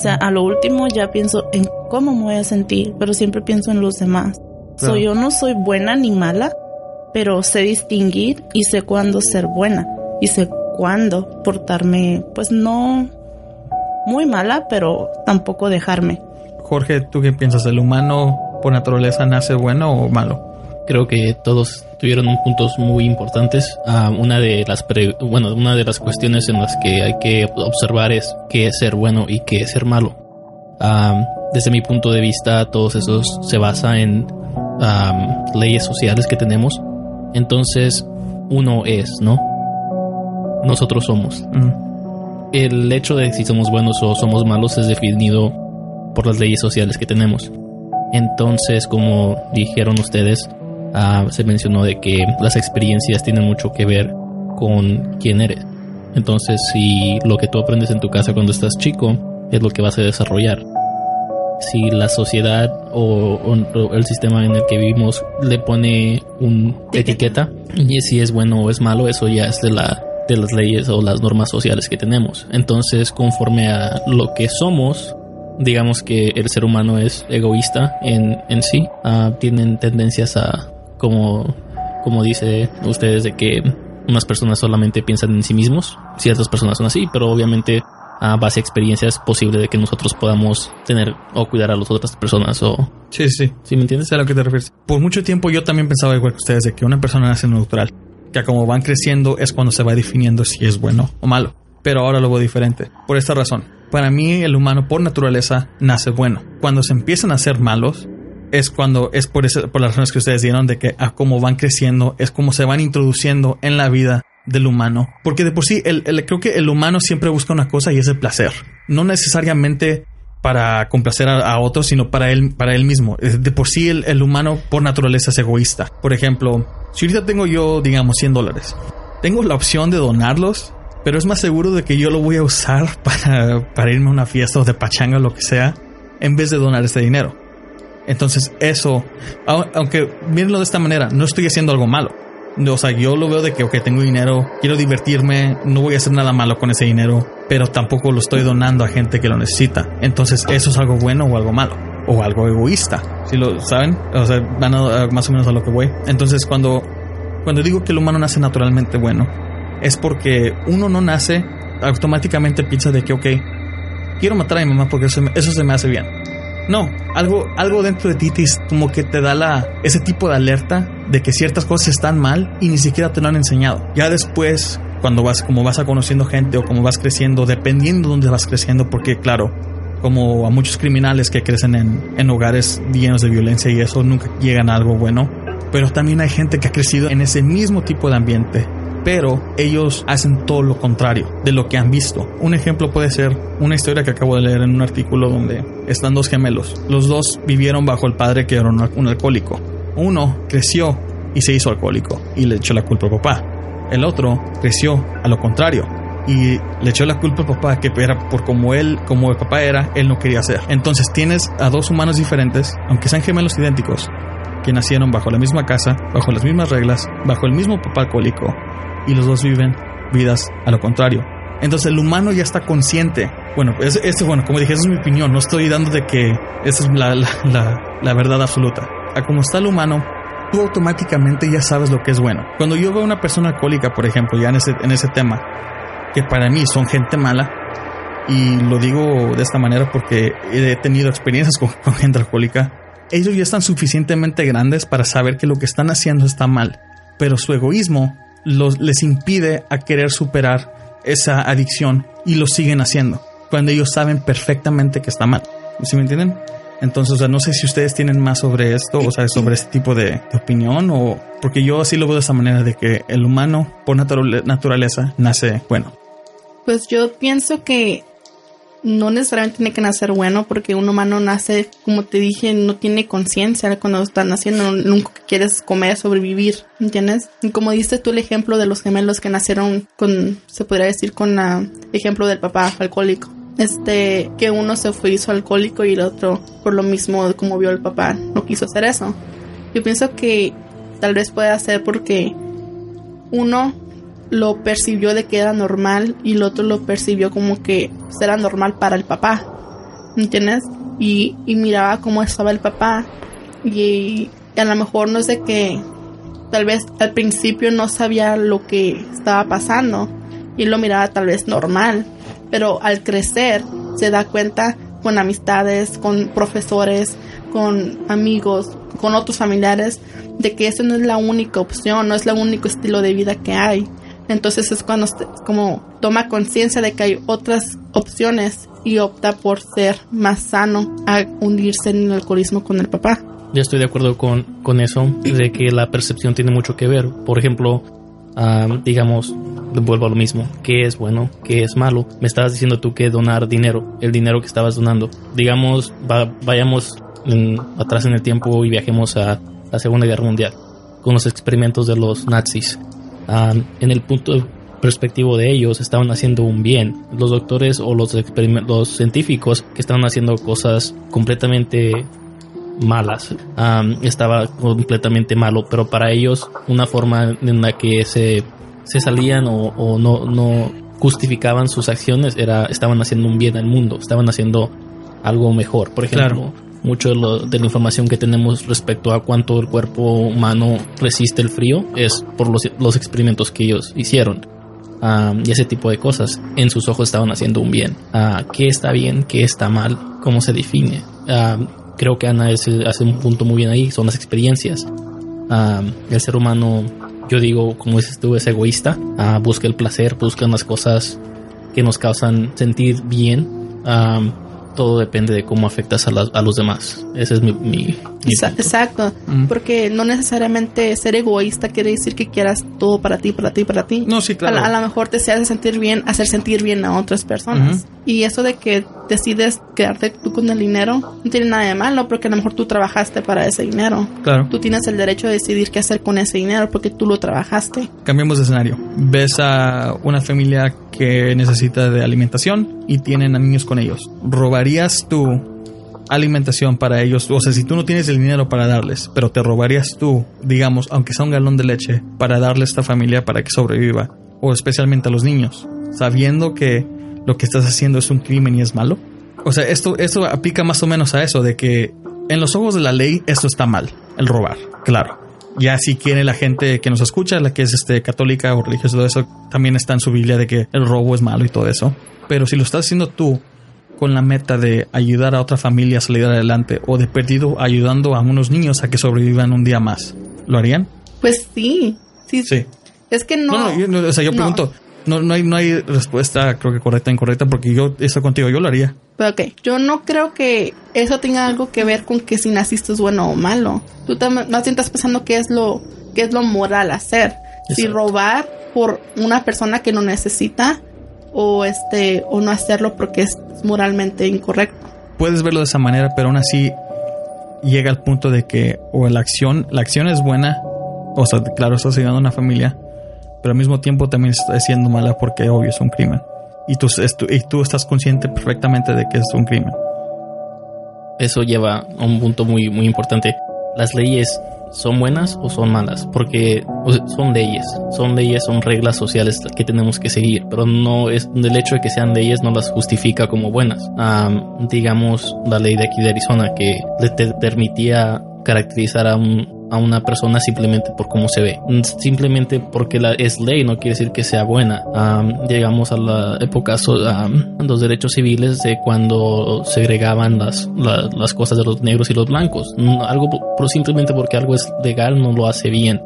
O sea, a lo último ya pienso en cómo me voy a sentir, pero siempre pienso en los demás. Claro. So, yo no soy buena ni mala, pero sé distinguir y sé cuándo ser buena y sé cuándo portarme, pues no muy mala, pero tampoco dejarme. Jorge, ¿tú qué piensas? ¿El humano por naturaleza nace bueno o malo? Creo que todos tuvieron un puntos muy importantes. Ah, una de las pre- bueno, una de las cuestiones en las que hay que observar es qué es ser bueno y qué es ser malo. Ah, desde mi punto de vista, todos esos se basa en ah, leyes sociales que tenemos. Entonces, uno es, ¿no? Nosotros somos. Mm, El hecho de si somos buenos o somos malos es definido por las leyes sociales que tenemos. Entonces, como dijeron ustedes, ah, se mencionó de que las experiencias tienen mucho que ver con quién eres. Entonces, si lo que tú aprendes en tu casa cuando estás chico es lo que vas a desarrollar. Si la sociedad o, el sistema en el que vivimos le pone una etiqueta y si es bueno o es malo, eso ya es de la de las leyes o las normas sociales que tenemos. Entonces, conforme a lo que somos, digamos que el ser humano es egoísta en, en sí, ah, tienen tendencias a, como, como dice ustedes, de que unas personas solamente piensan en sí mismos, ciertas personas son así, pero obviamente a base de experiencias es posible de que nosotros podamos tener o cuidar a las otras personas o... Sí, sí. ¿Sí me entiendes? Sé a lo que te refieres. Por mucho tiempo yo también pensaba igual que ustedes de que una persona nace neutral. Que como van creciendo es cuando se va definiendo si es bueno o malo. Pero ahora lo veo diferente. Por esta razón. Para mí el humano por naturaleza nace bueno. Cuando se empiezan a ser malos es cuando es por, ese- por las razones que ustedes dieron de que a cómo van creciendo es como se van introduciendo en la vida del humano. Porque de por sí el, el- creo que el humano siempre busca una cosa y es el placer. No necesariamente para complacer a, a otros, sino para él, para él mismo. De por sí el, el humano por naturaleza es egoísta. Por ejemplo, si ahorita tengo yo, digamos, 100 dólares, tengo la opción de donarlos, pero es más seguro de que yo lo voy a usar para, para irme a una fiesta o de pachanga o lo que sea, en vez de donar este dinero. Entonces eso, au- aunque mírenlo de esta manera, no estoy haciendo algo malo. O sea, yo lo veo de que, ok, tengo dinero, quiero divertirme, no voy a hacer nada malo con ese dinero, pero tampoco lo estoy donando a gente que lo necesita. Entonces, ¿eso es algo bueno o algo malo? O algo egoísta, si lo saben, o sea, van a, más o menos a lo que voy. Entonces, cuando, cuando digo que el humano nace naturalmente bueno, es porque uno no nace automáticamente piensa de que, ok, quiero matar a mi mamá porque eso, eso se me hace bien. No, algo, algo dentro de ti te, como que te da la, ese tipo de alerta de que ciertas cosas están mal y ni siquiera te lo han enseñado. Ya después, cuando vas, como vas a conociendo gente o como vas creciendo, dependiendo de dónde vas creciendo, porque claro, como a muchos criminales que crecen en, en hogares llenos de violencia y eso nunca llegan a algo bueno, pero también hay gente que ha crecido en ese mismo tipo de ambiente pero ellos hacen todo lo contrario de lo que han visto. Un ejemplo puede ser una historia que acabo de leer en un artículo donde están dos gemelos. Los dos vivieron bajo el padre que era un, alcohólico. Uno creció y se hizo alcohólico y le echó la culpa al papá. El otro creció a lo contrario y le echó la culpa al papá que era por como él, como el papá era, él no quería hacer. Entonces tienes a dos humanos diferentes, aunque sean gemelos idénticos, que nacieron bajo la misma casa, bajo las mismas reglas, bajo el mismo papá alcohólico, y los dos viven vidas a lo contrario. Entonces el humano ya está consciente. Bueno, es, es- bueno, como dije, esa es mi opinión. No estoy dando de que esa es la, la, la- la verdad absoluta. A como está el humano, tú automáticamente ya sabes lo que es bueno. Cuando yo veo a una persona alcohólica, por ejemplo, ya en ese, en ese tema, que para mí son gente mala, y lo digo de esta manera porque he tenido experiencias con, con gente alcohólica, ellos ya están suficientemente grandes para saber que lo que están haciendo está mal, pero su egoísmo los, les impide a querer superar esa adicción y lo siguen haciendo, cuando ellos saben perfectamente que está mal. ¿Sí me entienden? Entonces, o sea, no sé si ustedes tienen más sobre esto, o sea, sobre este tipo de, de opinión, o porque yo así lo veo de esta manera, de que el humano, por naturale- naturaleza, nace bueno. Pues yo pienso que no necesariamente tiene que nacer bueno porque un humano nace, como te dije, no tiene conciencia cuando está naciendo, lo único que quiere es comer, sobrevivir, ¿entiendes? Y como diste tú el ejemplo de los gemelos que nacieron con, se podría decir con el ejemplo del papá alcohólico. Este, que uno se fue hizo alcohólico y el otro, por lo mismo como vio el papá, no quiso hacer eso. Yo pienso que tal vez pueda ser porque uno lo percibió de que era normal y el otro lo percibió como que era normal para el papá. ¿Entiendes? Y, y miraba cómo estaba el papá y, a lo mejor no de que tal vez al principio no sabía lo que estaba pasando y lo miraba tal vez normal, pero al crecer se da cuenta con amistades, con profesores, con amigos, con otros familiares, de que eso no es la única opción, no es el único estilo de vida que hay. Entonces es cuando como toma conciencia de que hay otras opciones y opta por ser más sano a hundirse en el alcoholismo con el papá. Yo estoy de acuerdo con, con eso, de que la percepción tiene mucho que ver. Por ejemplo, digamos, vuelvo a lo mismo, qué es bueno, qué es malo. Me estabas diciendo tú que donar dinero, el dinero que estabas donando. Digamos, va- vayamos atrás en el tiempo y viajemos a la Segunda Guerra Mundial, con los experimentos de los nazis. Ah, en el punto perspectivo de ellos estaban haciendo un bien. Los doctores o los, los científicos que estaban haciendo cosas completamente malas. Estaba completamente malo, pero para ellos una forma en la que se, se salían o, no, no justificaban sus acciones era estaban haciendo un bien al mundo, estaban haciendo algo mejor. Por ejemplo. Mucho de, lo- de la información que tenemos respecto a cuánto el cuerpo humano resiste el frío es por los, experimentos que ellos hicieron. Am, y ese tipo de cosas. En sus ojos estaban haciendo un bien. Ah, ¿Qué está bien? ¿Qué está mal? ¿Cómo se define? Am, creo que Ana es- hace un punto muy bien ahí. Son las experiencias. Am, el ser humano, yo digo, como dices tú, es egoísta. Ah, busca el placer, busca las cosas que nos causan sentir bien. Am, todo depende de cómo afectas a, las- a los demás. Ese es mi, mi- mi Exa- punto. Exacto, Mm. porque no necesariamente ser egoísta quiere decir que quieras todo para ti, para ti, para ti. No, sí, claro. A, la- a lo mejor te hace sentir bien, hacer sentir bien a otras personas. Y eso de que decides quedarte tú con el dinero, no tiene nada de malo, porque a lo mejor tú trabajaste para ese dinero. Claro. Tú tienes el derecho de decidir qué hacer con ese dinero porque tú lo trabajaste. Cambiemos de escenario. Ves a una familia que necesita de alimentación y tienen a niños con ellos. ¿Robarías tú alimentación para ellos? O sea, si tú no tienes el dinero para darles, pero te robarías tú, digamos, aunque sea un galón de leche, para darle a esta familia para que sobreviva, o especialmente a los niños, sabiendo que lo que estás haciendo es un crimen y es malo? O sea, esto, esto aplica más o menos a eso, de que en los ojos de la ley esto está mal, el robar, claro. Ya si quiere la gente que nos escucha, la que es este católica o religiosa, todo eso, también está en su Biblia de que el robo es malo y todo eso. Pero si lo estás haciendo tú con la meta de ayudar a otra familia a salir adelante o de perdido ayudando a unos niños a que sobrevivan un día más, ¿lo harían? Pues sí, sí. Sí. Es que no. No, no, yo, no, o sea, yo pregunto, no, no, hay, no hay respuesta creo que correcta o incorrecta porque yo estoy contigo, yo lo haría. Pero ok, yo no creo que eso tenga algo que ver con que si naciste es bueno o malo. Tú más bien estás pensando qué es lo, qué es lo moral hacer. Si robar por una persona que no necesita o este o no hacerlo porque es moralmente incorrecto. puedes verlo de esa manera, pero aún así llega al punto de que o la acción, la acción es buena, o sea, claro, estás ayudando a una familia, pero al mismo tiempo también estás siendo mala porque obvio es un crimen. Y tú, es y tú estás consciente perfectamente de que es un crimen. eso lleva a un punto muy, muy importante. las leyes son buenas o son malas, porque son leyes, son leyes, son reglas sociales que tenemos que seguir, pero no es el hecho de que sean leyes no las justifica como buenas. Am, digamos la ley de aquí de Arizona que le permitía caracterizar a un a una persona simplemente por cómo se ve. Simplemente porque la, es ley no quiere decir que sea buena. Am, llegamos a la época so- los derechos civiles de cuando segregaban las, la- las cosas de los negros y los blancos. No, algo por- simplemente porque algo es legal no lo hace bien.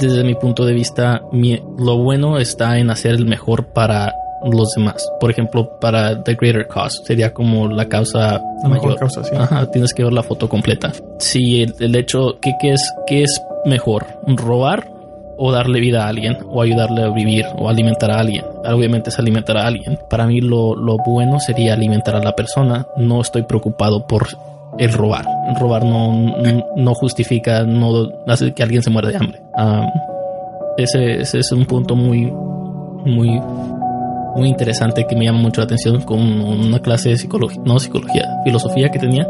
Desde mi punto de vista, lo bueno está en hacer el mejor para los demás. Por ejemplo, para the greater cause sería como la causa La mejor mayor. causa, sí. Ajá, tienes que ver la foto completa. Si el, el hecho, ¿qué, qué es, ¿qué es mejor? ¿Robar o darle vida a alguien? ¿O ayudarle a vivir? ¿O alimentar a alguien? Obviamente es alimentar a alguien. Para mí lo, lo bueno sería alimentar a la persona. No estoy preocupado por el robar. El robar no, no- justifica, no hace que alguien se muera de hambre. Am, ese, ese es un punto muy, muy muy interesante que me llama mucho la atención con una clase de psicología, no psicología, filosofía que tenía.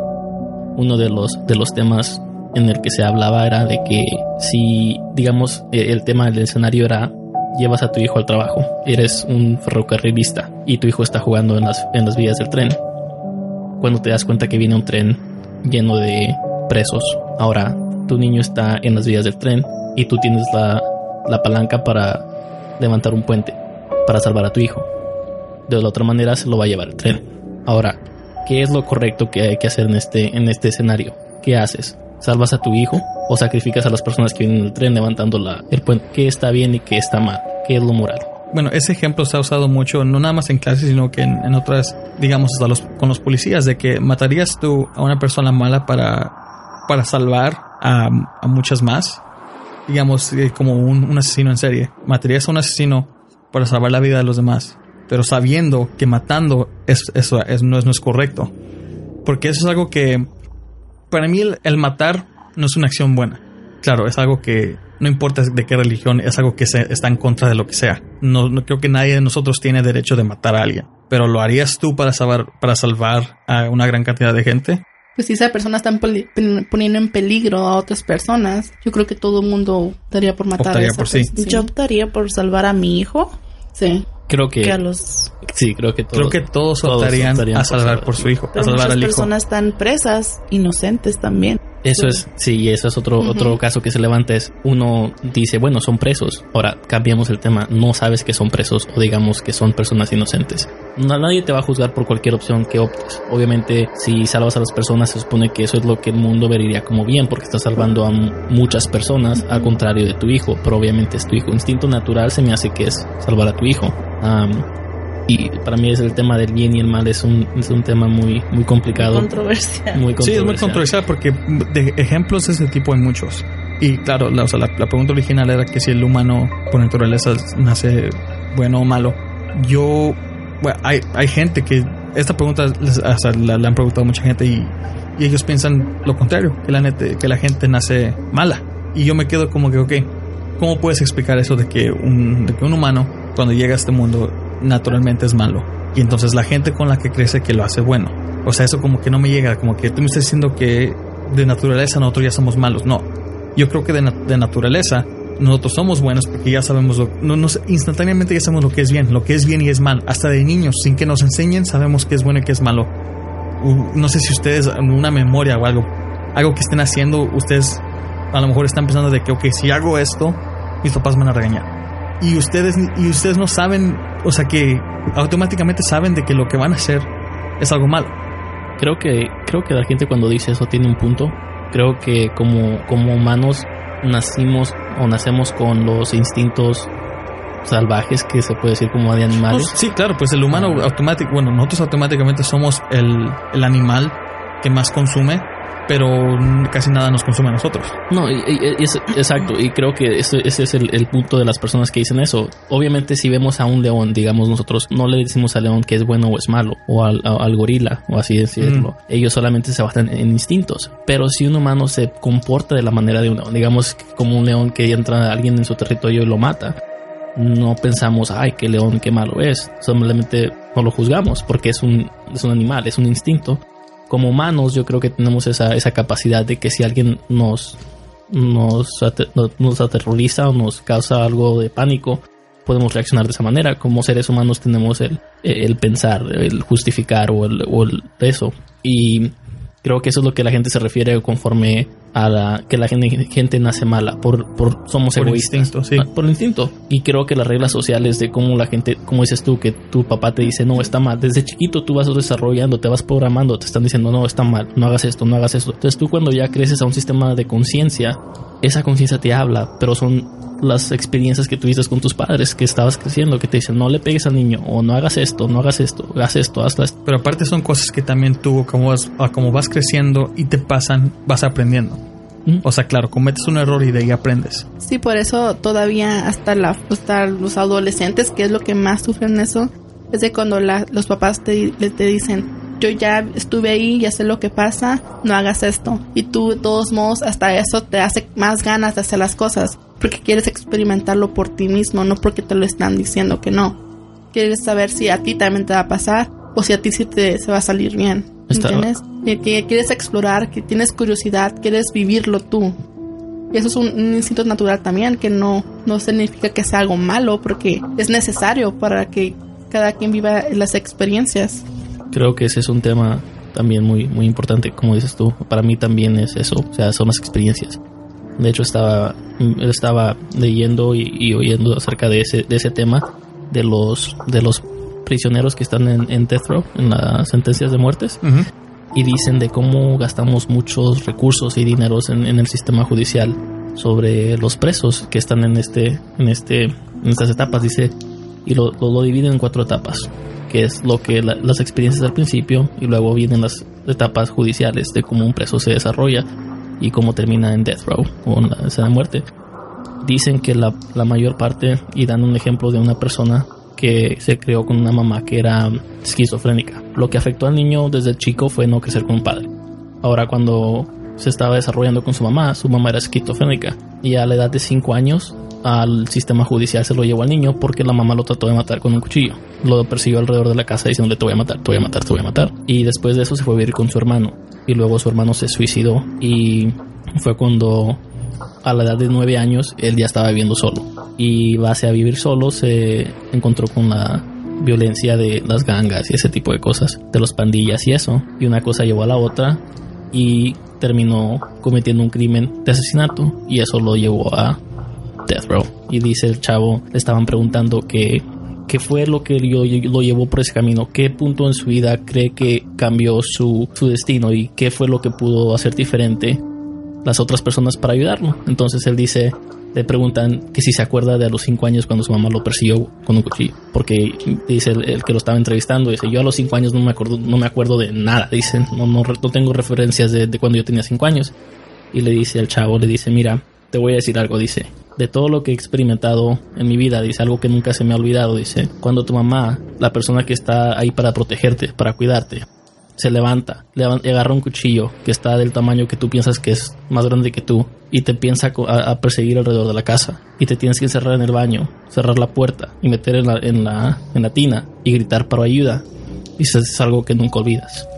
Uno de los, de los temas en el que se hablaba era de que si, digamos, eh, el tema del escenario era llevas a tu hijo al trabajo, eres un ferrocarrilista y tu hijo está jugando en las, en las vías del tren. Cuando te das cuenta que viene un tren lleno de presos, ahora tu niño está en las vías del tren y tú tienes la, la palanca para levantar un puente para salvar a tu hijo. De la otra manera se lo va a llevar el tren. Ahora, ¿qué es lo correcto que hay que hacer en este, en este escenario? ¿Qué haces? ¿Salvas a tu hijo o sacrificas a las personas que vienen en el tren levantando la, el puente? ¿Qué está bien y qué está mal? ¿Qué es lo moral? Bueno, ese ejemplo se ha usado mucho, no nada más en clases, sino que en, en otras, digamos, hasta los, con los policías, de que matarías tú a una persona mala para, para salvar a, a muchas más. Digamos, eh, como un, un asesino en serie. Matarías a un asesino para salvar la vida de los demás, pero sabiendo que matando es, eso es, no, es, no es correcto. Porque eso es algo que, para mí, el, el matar no es una acción buena. Claro, es algo que no importa de qué religión, es algo que se, está en contra de lo que sea. No, no creo que nadie de nosotros tiene derecho de matar a alguien. Pero ¿lo harías tú para salvar, para salvar a una gran cantidad de gente? Pues si esa persona está poniendo en peligro a otras personas, yo creo que todo el mundo daría por matar Optaría a esa por sí. Yo optaría por salvar a mi hijo Sí. Creo que, que a los... sí, creo que Creo todos, que todos, todos optarían, optarían a por salvar salvar. por su hijo, a Pero salvar muchas al hijo. personas están presas, inocentes también. Eso es, sí, y eso es otro, otro caso que se levanta es uno dice, bueno, son presos. Ahora, cambiamos el tema, no sabes que son presos o digamos que son personas inocentes. No- nadie te va a juzgar por cualquier opción que optes. Obviamente, si salvas a las personas, se supone que eso es lo que el mundo vería como bien, porque estás salvando a muchas personas, al contrario de tu hijo, pero obviamente es tu hijo. Instinto natural se me hace que es salvar a tu hijo. Am, y para mí es el tema del bien y el mal, es un, es un tema muy, muy complicado. Controversia. Muy Sí, es muy controversial. controversial porque de ejemplos de ese tipo hay muchos. Y claro, la, o sea, la, la pregunta original era que si el humano por naturaleza nace bueno o malo. Yo, bueno, hay, hay gente que esta pregunta les- o sea, la, la han preguntado mucha gente y, y ellos piensan lo contrario, que la, nete- que la gente nace mala. Y yo me quedo como que, ok, ¿cómo puedes explicar eso de que un, de que un humano cuando llega a este mundo naturalmente es malo? Y entonces la gente con la que crece que lo hace bueno. O sea, eso como que no me llega, como que tú me estás diciendo que de naturaleza nosotros ya somos malos. No, yo creo que de, de naturaleza nosotros somos buenos porque ya sabemos lo, no, nos- instantáneamente ya sabemos lo que es bien, lo que es bien y es mal. Hasta de niños, sin que nos enseñen, sabemos qué es bueno y qué es malo. No sé si ustedes, una memoria o algo, algo que estén haciendo, ustedes a lo mejor están pensando de que, ok, si hago esto, mis papás me van a regañar. Y ustedes, y ustedes no saben, o sea que automáticamente saben de que lo que van a hacer es algo malo. Creo que, creo que la gente cuando dice eso tiene un punto. Creo que como, como humanos nacimos o nacemos con los instintos salvajes que se puede decir como de animales. Pues, sí, claro, pues el humano automático, bueno, nosotros automáticamente somos el, el animal que más consume, pero casi nada nos consume a nosotros. No, y- y- es, exacto, y creo que ese, ese es el, el punto de las personas que dicen eso. Obviamente si vemos a un león, digamos nosotros, no le decimos al león que es bueno o es malo, o al, a- al gorila, o así decirlo. Ellos solamente se basan en instintos. Pero si un humano se comporta de la manera de un león, digamos como un león que entra a alguien en su territorio y lo mata, no pensamos, ay, qué león, qué malo es. Simplemente no lo juzgamos porque es un, es un animal, es un instinto. Como humanos yo creo que tenemos esa, esa capacidad de que si alguien nos, nos, nos aterroriza o nos causa algo de pánico, podemos reaccionar de esa manera. Como seres humanos tenemos el, el pensar, el justificar o el, o el eso. Y creo que eso es lo que la gente se refiere conforme a la que la gente, gente nace mala por, por somos Por egoístas. instinto, sí. Ah, por instinto. Y creo que las reglas sociales de cómo la gente como dices tú que tu papá te dice no está mal desde chiquito tú vas desarrollando te vas programando te están diciendo no está mal no hagas esto no hagas esto entonces tú cuando ya creces a un sistema de conciencia esa conciencia te habla pero son las experiencias que tuviste con tus padres que estabas creciendo que te dicen no le pegues al niño o no hagas esto no hagas esto haz esto haz esto Pero aparte son cosas que también tú, como vas, como vas creciendo y te pasan, vas aprendiendo. ¿Mm? O sea, claro, cometes un error y de ahí aprendes. Sí, por eso todavía hasta, la, hasta los adolescentes, que es lo que más sufren eso, es de cuando la- los papás te, te dicen, yo ya estuve ahí, ya sé lo que pasa, no hagas esto. Y tú, de todos modos, hasta eso te hace más ganas de hacer las cosas, porque quieres experimentarlo por ti mismo, no porque te lo están diciendo que no. Quieres saber si a ti también te va a pasar o si a ti sí te se va a salir bien. ¿Entiendes? Que quieres explorar, que tienes curiosidad, quieres vivirlo tú. Y eso es un, un instinto natural también, que no, no significa que sea algo malo, porque es necesario para que cada quien viva las experiencias. Creo que ese es un tema también muy muy importante. Como dices tú para mí también es eso. O sea son las experiencias. De hecho estaba estaba leyendo y, y oyendo acerca de ese de ese tema de los de los prisioneros que están en, en death row en las sentencias de muertes. Y dicen de cómo gastamos muchos recursos y dineros en, en el sistema judicial sobre los presos que están en este en este en estas etapas dice. Y lo, lo, lo dividen en cuatro etapas que es lo que la- las experiencias al principio y luego vienen las etapas judiciales de cómo un preso se desarrolla y cómo termina en death row o en la escena de muerte dicen que la, la mayor parte y dan un ejemplo de una persona que se crió con una mamá que era esquizofrénica. Lo que afectó al niño desde chico fue no crecer con un padre. Ahora cuando se estaba desarrollando con su mamá, su mamá era esquizofrénica y a la edad de 5 años al sistema judicial se lo llevó al niño porque la mamá lo trató de matar con un cuchillo. Lo persiguió alrededor de la casa diciéndole te voy a matar, te voy a matar, te voy a matar. Y después de eso se fue a vivir con su hermano y luego su hermano se suicidó y fue cuando a la edad de nueve años él ya estaba viviendo solo y base a vivir solo se encontró con la violencia de las gangas y ese tipo de cosas de los pandillas y eso y una cosa llevó a la otra y terminó cometiendo un crimen de asesinato y eso lo llevó a death row y dice el chavo le estaban preguntando que qué fue lo que yo- lo llevó por ese camino qué punto en su vida cree que cambió su, su destino y qué fue lo que pudo hacer diferente las otras personas para ayudarlo. Entonces él dice, le preguntan que si se acuerda de a los cinco años cuando su mamá lo persiguió con un cuchillo, porque dice el, que lo estaba entrevistando, dice, yo a los cinco años no me acuerdo, no me acuerdo de nada, dicen, no, no, no tengo referencias de, de cuando yo tenía cinco años. Y le dice el chavo, le dice, mira, te voy a decir algo, dice, de todo lo que he experimentado en mi vida, dice algo que nunca se me ha olvidado, dice, cuando tu mamá, la persona que está ahí para protegerte, para cuidarte, se levanta, levan- y agarra un cuchillo que está del tamaño que tú piensas que es más grande que tú y te piensa a, a perseguir alrededor de la casa y te tienes que encerrar en el baño, cerrar la puerta y meter en la, en la, en la tina y gritar para ayuda. Y eso es algo que nunca olvidas.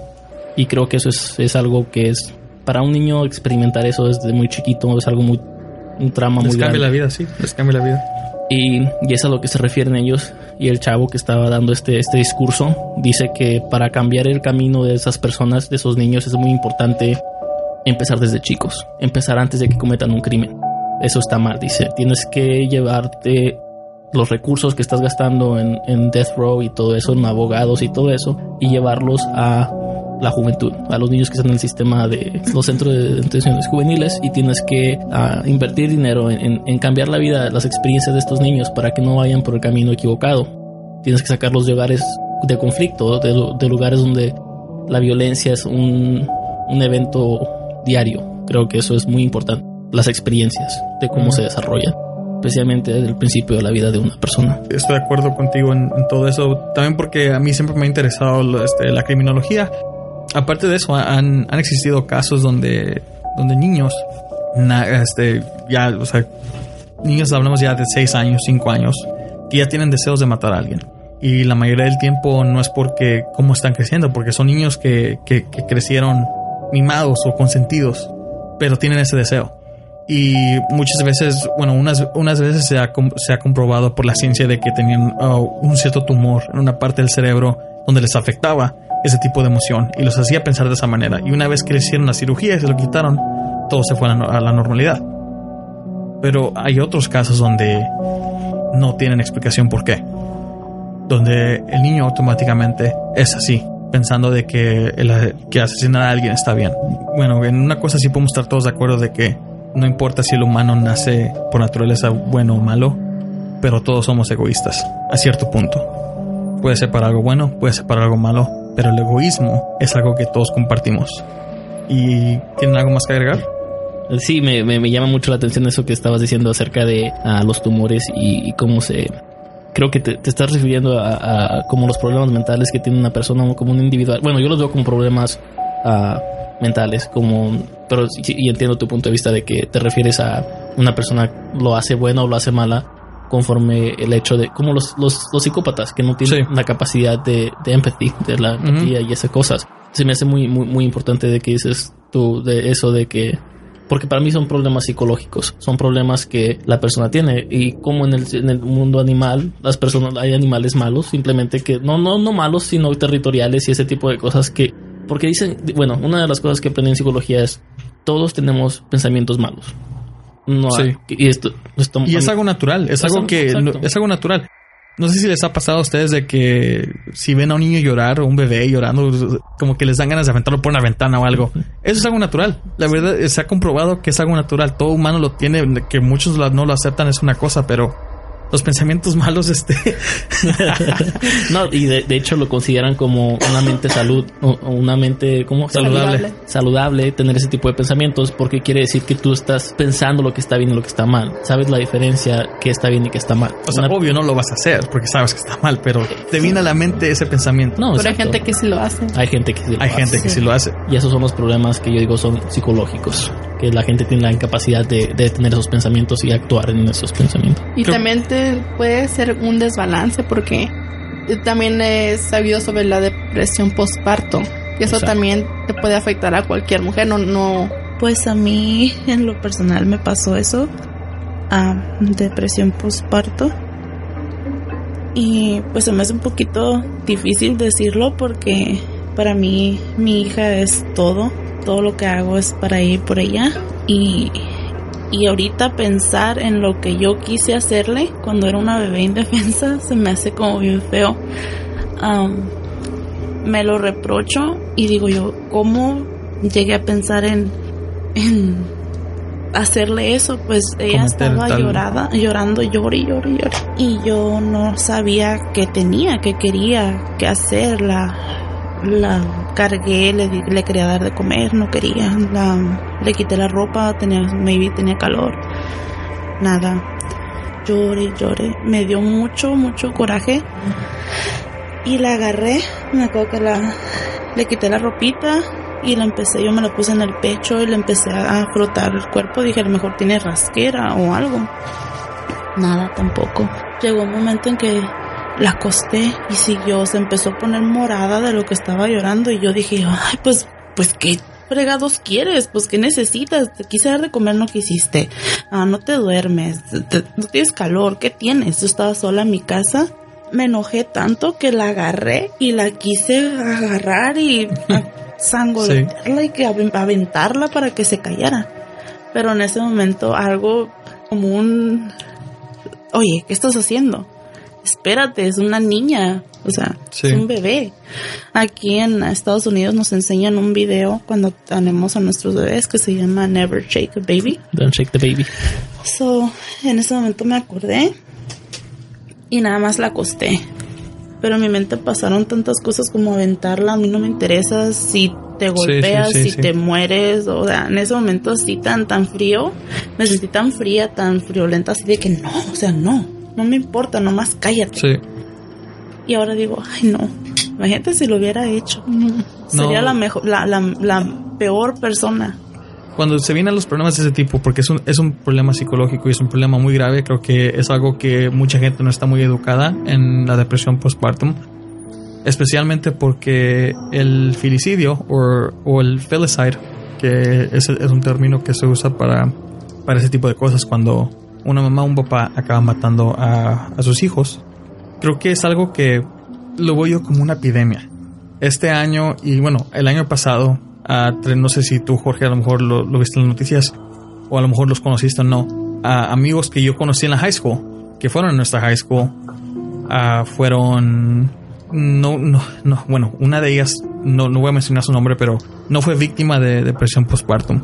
Y creo que eso es, es algo que es para un niño experimentar eso desde muy chiquito es algo muy un trama Les muy cambia grande. la vida, sí, les cambia la vida. Y, y es a lo que se refieren ellos. Y el chavo que estaba dando este, este discurso dice que para cambiar el camino de esas personas, de esos niños, es muy importante empezar desde chicos, empezar antes de que cometan un crimen. Eso está mal, dice. Tienes que llevarte los recursos que estás gastando en, en Death Row y todo eso, en abogados y todo eso, y llevarlos a la juventud, a los niños que están en el sistema de los centros de detenciones juveniles y tienes que ah, invertir dinero en, en- en cambiar la vida, las experiencias de estos niños para que no vayan por el camino equivocado. Tienes que sacarlos de hogares de conflicto, de, lu- de lugares donde la violencia es un, un evento diario. Creo que eso es muy importante. Las experiencias de cómo se desarrollan, especialmente desde el principio de la vida de una persona. Estoy de acuerdo contigo en, en todo eso. También porque a mí siempre me ha interesado este, la criminología. Aparte de eso, han, han existido casos donde, donde niños, este, ya, niños hablamos ya de 6 años, 5 años, que ya tienen deseos de matar a alguien. Y la mayoría del tiempo no es porque cómo están creciendo, porque son niños que, que, que crecieron mimados o consentidos, pero tienen ese deseo. Y muchas veces, bueno, unas, unas veces se ha, se ha comprobado por la ciencia de que tenían uh, un cierto tumor en una parte del cerebro donde les afectaba ese tipo de emoción y los hacía pensar de esa manera. Y una vez que le hicieron la cirugía y se lo quitaron, todo se fue a la, normalidad. Pero hay otros casos donde no tienen explicación por qué. Donde el niño automáticamente es así, pensando de que, el, que asesinar a alguien está bien. Bueno, en una cosa sí podemos estar todos de acuerdo de que no importa si el humano nace por naturaleza bueno o malo, pero todos somos egoístas, a cierto punto. Puede ser para algo bueno, puede ser para algo malo, pero el egoísmo es algo que todos compartimos. ¿Y tienen algo más que agregar? Sí, me, me, me llama mucho la atención eso que estabas diciendo acerca de ah, los tumores y, cómo se... Creo que te, estás refiriendo a, como los problemas mentales que tiene una persona como un individual. Bueno, yo los veo como problemas ah, mentales, como... Pero sí, y entiendo tu punto de vista de que te refieres a una persona lo hace buena o lo hace mala conforme el hecho de como los, los, los psicópatas que no tienen Sí. la capacidad de, de empathy, de la empatía y esas cosas. Se me hace muy, muy, muy importante de que dices tú de eso de que porque para mí son problemas psicológicos, son problemas que la persona tiene y como en el, en el mundo animal, las personas hay animales malos, simplemente que no no no malos, sino territoriales y ese tipo de cosas que porque dicen, bueno, una de las cosas que aprendí en psicología es todos tenemos pensamientos malos. No, Sí. y esto, esto Y es algo natural, es algo que es algo natural. No sé si les ha pasado a ustedes de que si ven a un niño llorar o un bebé llorando, como que les dan ganas de aventarlo por una ventana o algo. Eso es algo natural. La verdad, se ha comprobado que es algo natural. Todo humano lo tiene, que muchos no lo aceptan es una cosa, pero los pensamientos malos, este, No, y de, de hecho lo consideran como una mente salud o, o una mente como Saludable. saludable tener ese tipo de pensamientos porque quiere decir que tú estás pensando lo que está bien y lo que está mal. Sabes la diferencia que está bien y que está mal. o sea, Una- obvio no lo vas a hacer porque sabes que está mal, pero te viene a la mente ese pensamiento. no, Pero hay gente que sí lo hace. hay gente que sí lo Hay hace. gente que sí lo hace. y esos son los problemas que yo digo son psicológicos, que la gente tiene la incapacidad de, de tener esos pensamientos y actuar en esos pensamientos. Y Creo- también te puede ser un desbalance porque también he sabido sobre la depresión postparto. Y eso Exacto. también te puede afectar a cualquier mujer. No, no. Pues a mí en lo personal me pasó eso, ah, depresión postparto. Y pues se me hace un poquito difícil decirlo porque para mí mi hija es todo, todo lo que hago es para ir por ella y, y ahorita pensar en lo que yo quise hacerle cuando era una bebé indefensa se me hace como bien feo. Me lo reprocho y digo yo, ¿cómo llegué a pensar en, en hacerle eso? Pues ella estaba tal- llorada, llorando, llore, y llore, y yo no sabía qué tenía, qué quería, qué hacer. La, la cargué, le, le quería dar de comer, no quería. La, le quité la ropa, tenía, maybe tenía calor. Nada. Llore, llore. Me dio mucho, mucho coraje. Y la agarré, me acuerdo que la, le quité la ropita y la empecé, yo me la puse en el pecho y le empecé a frotar el cuerpo. Dije, a lo mejor tiene rasquera o algo. Nada tampoco. Llegó un momento en que la acosté y siguió, se empezó a poner morada de lo que estaba llorando y yo dije, ay, pues, pues qué fregados quieres, pues qué necesitas, te quise dar de comer, no quisiste, ah, no te duermes, te- no tienes calor, ¿qué tienes? Yo estaba sola en mi casa. Me enojé tanto que la agarré y la quise agarrar y a- zangolearla y que aven- aventarla para que se callara. Pero en ese momento algo como un... Oye, ¿qué estás haciendo? Espérate, es una niña, o sea, Sí. es un bebé. Aquí en Estados Unidos nos enseñan un video cuando tenemos a nuestros bebés que se llama Never Shake a Baby. Don't shake the baby. So, en ese momento me acordé y nada más la acosté. Pero en mi mente pasaron tantas cosas como aventarla. A mí no me interesa si te golpeas, sí, si sí. te mueres. O sea, en ese momento así tan, tan frío. Me sentí tan fría, tan friolenta, así de que no, o sea, no. No me importa, nomás cállate. Sí. Y ahora digo, ay no. Imagínate si lo hubiera hecho. Sería No. la mejor, la, la, la peor persona. cuando se vienen los problemas de ese tipo, porque es un, es un problema psicológico y es un problema muy grave, creo que es algo que mucha gente no está muy educada en la depresión postpartum, especialmente porque el filicidio o, o el filicide, que es, es, un término que se usa para, para ese tipo de cosas, cuando una mamá un papá acaba matando a, a sus hijos, creo que es algo que lo veo yo como una epidemia. Este año y bueno, el año pasado no sé si tú, Jorge, a lo mejor lo, viste en las noticias o a lo mejor los conociste o no, amigos que yo conocí en la high school, que fueron en nuestra high school, fueron, no, no, no, bueno, una de ellas, no, no voy a mencionar su nombre, pero no fue víctima de depresión postpartum,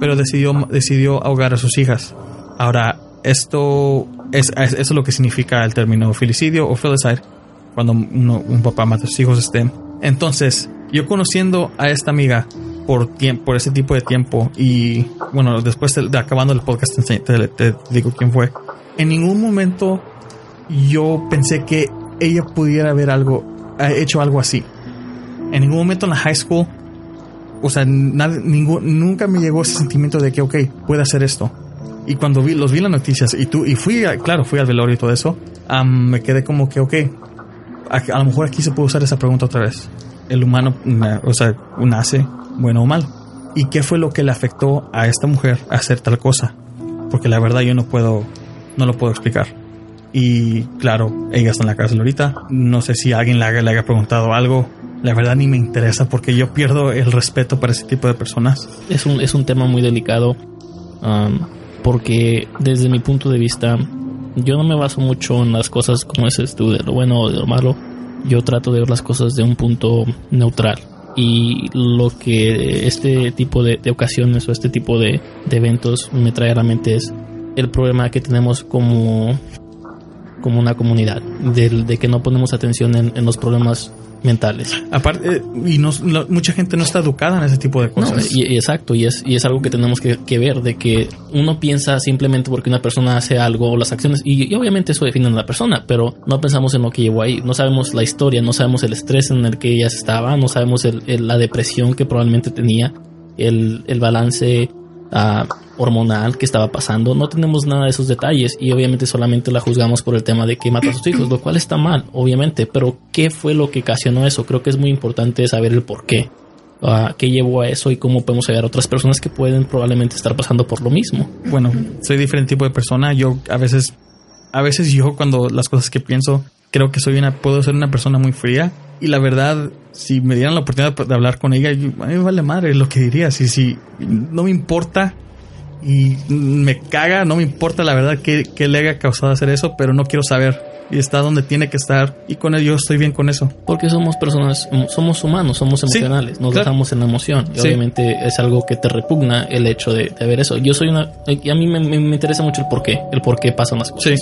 pero decidió, decidió ahogar a sus hijas. Ahora, esto es, es lo que significa el término filicidio o filicide, cuando un papá mata a sus hijos. Este. Entonces, yo conociendo a esta amiga por, tiempo, por ese tipo de tiempo y bueno, después de, acabando el podcast te, digo quién fue. En ningún momento yo pensé que ella pudiera haber algo, hecho algo así. En ningún momento en la high school, o sea, ningún, nunca me llegó ese sentimiento de que, ok, puede hacer esto. Y cuando vi, los vi las noticias y tú, y fui, claro, fui al velorio y todo eso, me quedé como que, ok, a, lo mejor aquí se puede usar esa pregunta otra vez el humano, o sea, nace bueno o mal. ¿Y qué fue lo que le afectó a esta mujer a hacer tal cosa? Porque la verdad yo no puedo, no lo puedo explicar. Y claro, ella está en la cárcel ahorita. No sé si alguien le haya, le haya preguntado algo. La verdad ni me interesa porque yo pierdo el respeto para ese tipo de personas. Es un, es un tema muy delicado um, porque desde mi punto de vista yo no me baso mucho en las cosas como ese tú, de lo bueno o de lo malo yo trato de ver las cosas de un punto neutral. Y lo que este tipo de, ocasiones o este tipo de, eventos me trae a la mente es el problema que tenemos como, como una comunidad, de, que no ponemos atención en los problemas mentales. Aparte, y no, mucha gente no está educada en ese tipo de cosas. y, exacto, y es, y es algo que tenemos que, ver, de que uno piensa simplemente porque una persona hace algo o las acciones, y, obviamente eso define a la persona, pero no pensamos en lo que llevó ahí, no sabemos la historia, no sabemos el estrés en el que ella estaba, no sabemos la depresión que probablemente tenía, el, el balance hormonal que estaba pasando. No tenemos nada de esos detalles y obviamente solamente la juzgamos por el tema de que mata a sus hijos, lo cual está mal, obviamente. Pero ¿qué fue lo que ocasionó eso? Creo que es muy importante saber el por qué. Uh, qué llevó a eso y cómo podemos ayudar a otras personas que pueden probablemente estar pasando por lo mismo. Bueno, soy diferente tipo de persona. Yo a veces, a veces yo cuando las cosas que pienso, creo que soy una, puedo ser una persona muy fría. Y la verdad, si me dieran la oportunidad de hablar con ella, a mí me vale madre lo que diría. Si, si no me importa y me caga, no me importa la verdad que, le haya causado hacer eso, pero no quiero saber. Y está donde tiene que estar y con él yo estoy bien con eso. Porque somos personas, somos humanos, somos emocionales, nos dejamos en la emoción. Y obviamente es algo que te repugna el hecho de, ver eso. Yo soy una, y a mí me, interesa mucho el por qué, el por qué pasan las cosas.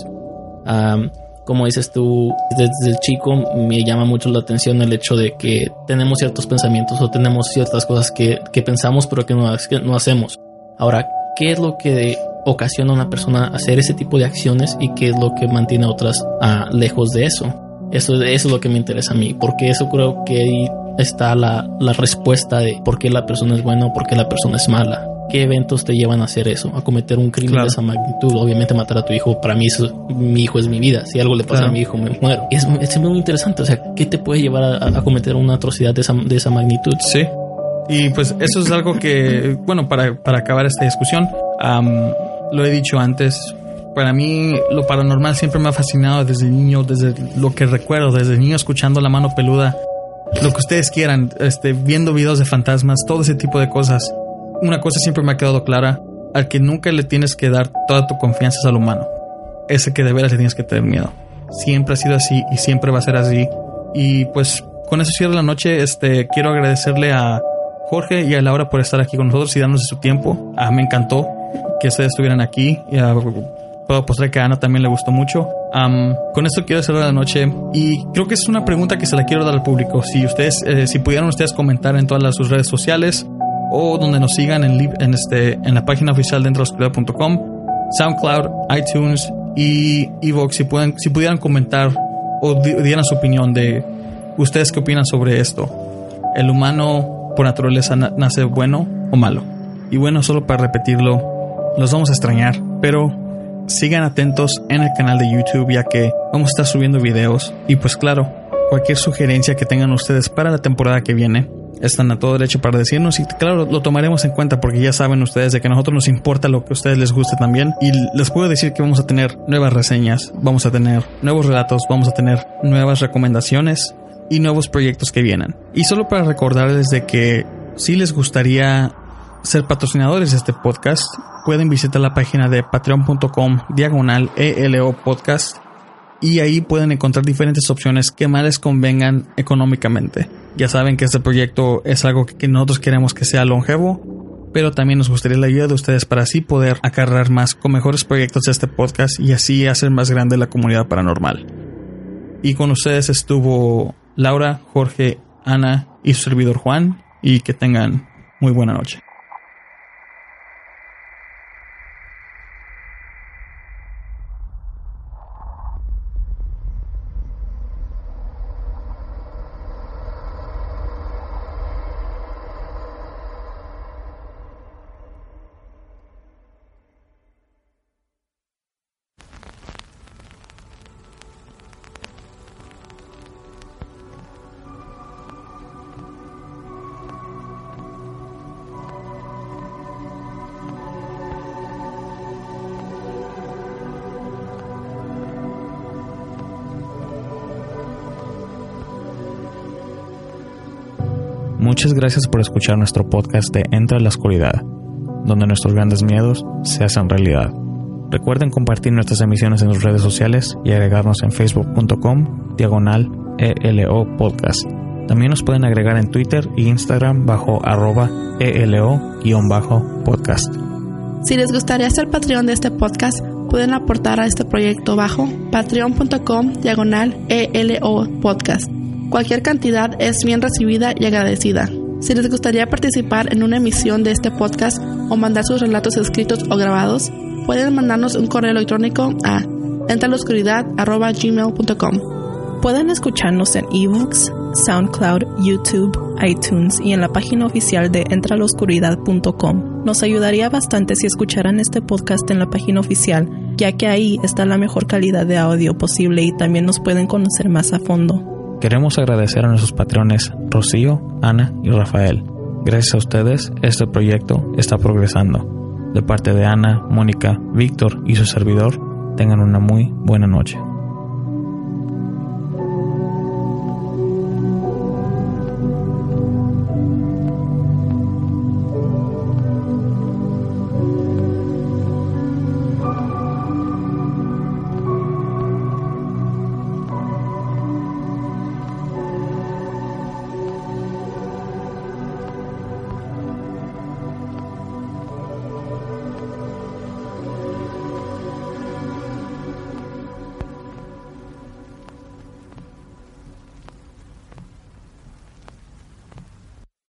como dices tú, desde el chico me llama mucho la atención el hecho de que tenemos ciertos pensamientos o tenemos ciertas cosas que, pensamos pero que no, que no hacemos. Ahora, qué es lo que ocasiona a una persona hacer ese tipo de acciones y qué es lo que mantiene a otras ah, lejos de eso. Eso, eso es lo que me interesa a mí, porque eso creo que ahí está la, la respuesta de por qué la persona es buena o por qué la persona es mala. ¿Qué eventos te llevan a hacer eso? A cometer un crimen de esa magnitud. Obviamente matar a tu hijo, para mí eso, mi hijo es mi vida. Si algo le pasa a mi hijo, me muero. Es, es muy interesante. O sea, ¿qué te puede llevar a, a cometer una atrocidad de esa, de esa magnitud? Sí. Y pues eso es algo que, bueno, para, para acabar esta discusión, lo he dicho antes, para mí lo paranormal siempre me ha fascinado desde niño, desde lo que recuerdo, desde niño escuchando la mano peluda, lo que ustedes quieran, este, viendo videos de fantasmas, todo ese tipo de cosas. Una cosa siempre me ha quedado clara, al que nunca le tienes que dar toda tu confianza es al humano. Ese que de veras le tienes que tener miedo. Siempre ha sido así y siempre va a ser así. Y pues con eso cierro la noche. Este, quiero agradecerle a Jorge y a Laura por estar aquí con nosotros y darnos su tiempo. Ah, me encantó que ustedes estuvieran aquí. Y, uh, puedo apostar que a Ana también le gustó mucho. con esto quiero cerrar la noche y creo que es una pregunta que se la quiero dar al público. Si ustedes, eh, si pudieran ustedes comentar en todas las, sus redes sociales o donde nos sigan en, en, este, en la página oficial de entroscuridad.com, SoundCloud, iTunes y Evox, si, si pudieran comentar o dieran su opinión de ustedes qué opinan sobre esto. El humano por naturaleza nace bueno o malo. Y bueno, solo para repetirlo, los vamos a extrañar, pero sigan atentos en el canal de YouTube ya que vamos a estar subiendo videos. Y pues claro, cualquier sugerencia que tengan ustedes para la temporada que viene, están a todo derecho para decirnos. Y claro, lo tomaremos en cuenta porque ya saben ustedes de que a nosotros nos importa lo que a ustedes les guste también. Y les puedo decir que vamos a tener nuevas reseñas, vamos a tener nuevos relatos, vamos a tener nuevas recomendaciones y nuevos proyectos que vienen. Y solo para recordarles de que si les gustaría ser patrocinadores de este podcast, pueden visitar la página de patreon.com diagonal ELO podcast y ahí pueden encontrar diferentes opciones que más les convengan económicamente. Ya saben que este proyecto es algo que nosotros queremos que sea longevo, pero también nos gustaría la ayuda de ustedes para así poder acarrear más con mejores proyectos de este podcast y así hacer más grande la comunidad paranormal. Y con ustedes estuvo Laura, Jorge, Ana y su servidor Juan y que tengan muy buena noche. Muchas gracias por escuchar nuestro podcast de Entra a la Oscuridad, donde nuestros grandes miedos se hacen realidad. Recuerden compartir nuestras emisiones en sus redes sociales y agregarnos en facebook.com diagonal ELO podcast. También nos pueden agregar en Twitter e Instagram bajo arroba ELO-podcast. Si les gustaría ser Patreon de este podcast, pueden aportar a este proyecto bajo patreon.com diagonal ELO podcast. Cualquier cantidad es bien recibida y agradecida. Si les gustaría participar en una emisión de este podcast o mandar sus relatos escritos o grabados, pueden mandarnos un correo electrónico a entraloscuridad.gmail.com Pueden escucharnos en ebooks, SoundCloud, YouTube, iTunes y en la página oficial de entraloscuridad.com. Nos ayudaría bastante si escucharan este podcast en la página oficial, ya que ahí está la mejor calidad de audio posible y también nos pueden conocer más a fondo. Queremos agradecer a nuestros patrones Rocío, Ana y Rafael. Gracias a ustedes, este proyecto está progresando. De parte de Ana, Mónica, Víctor y su servidor, tengan una muy buena noche.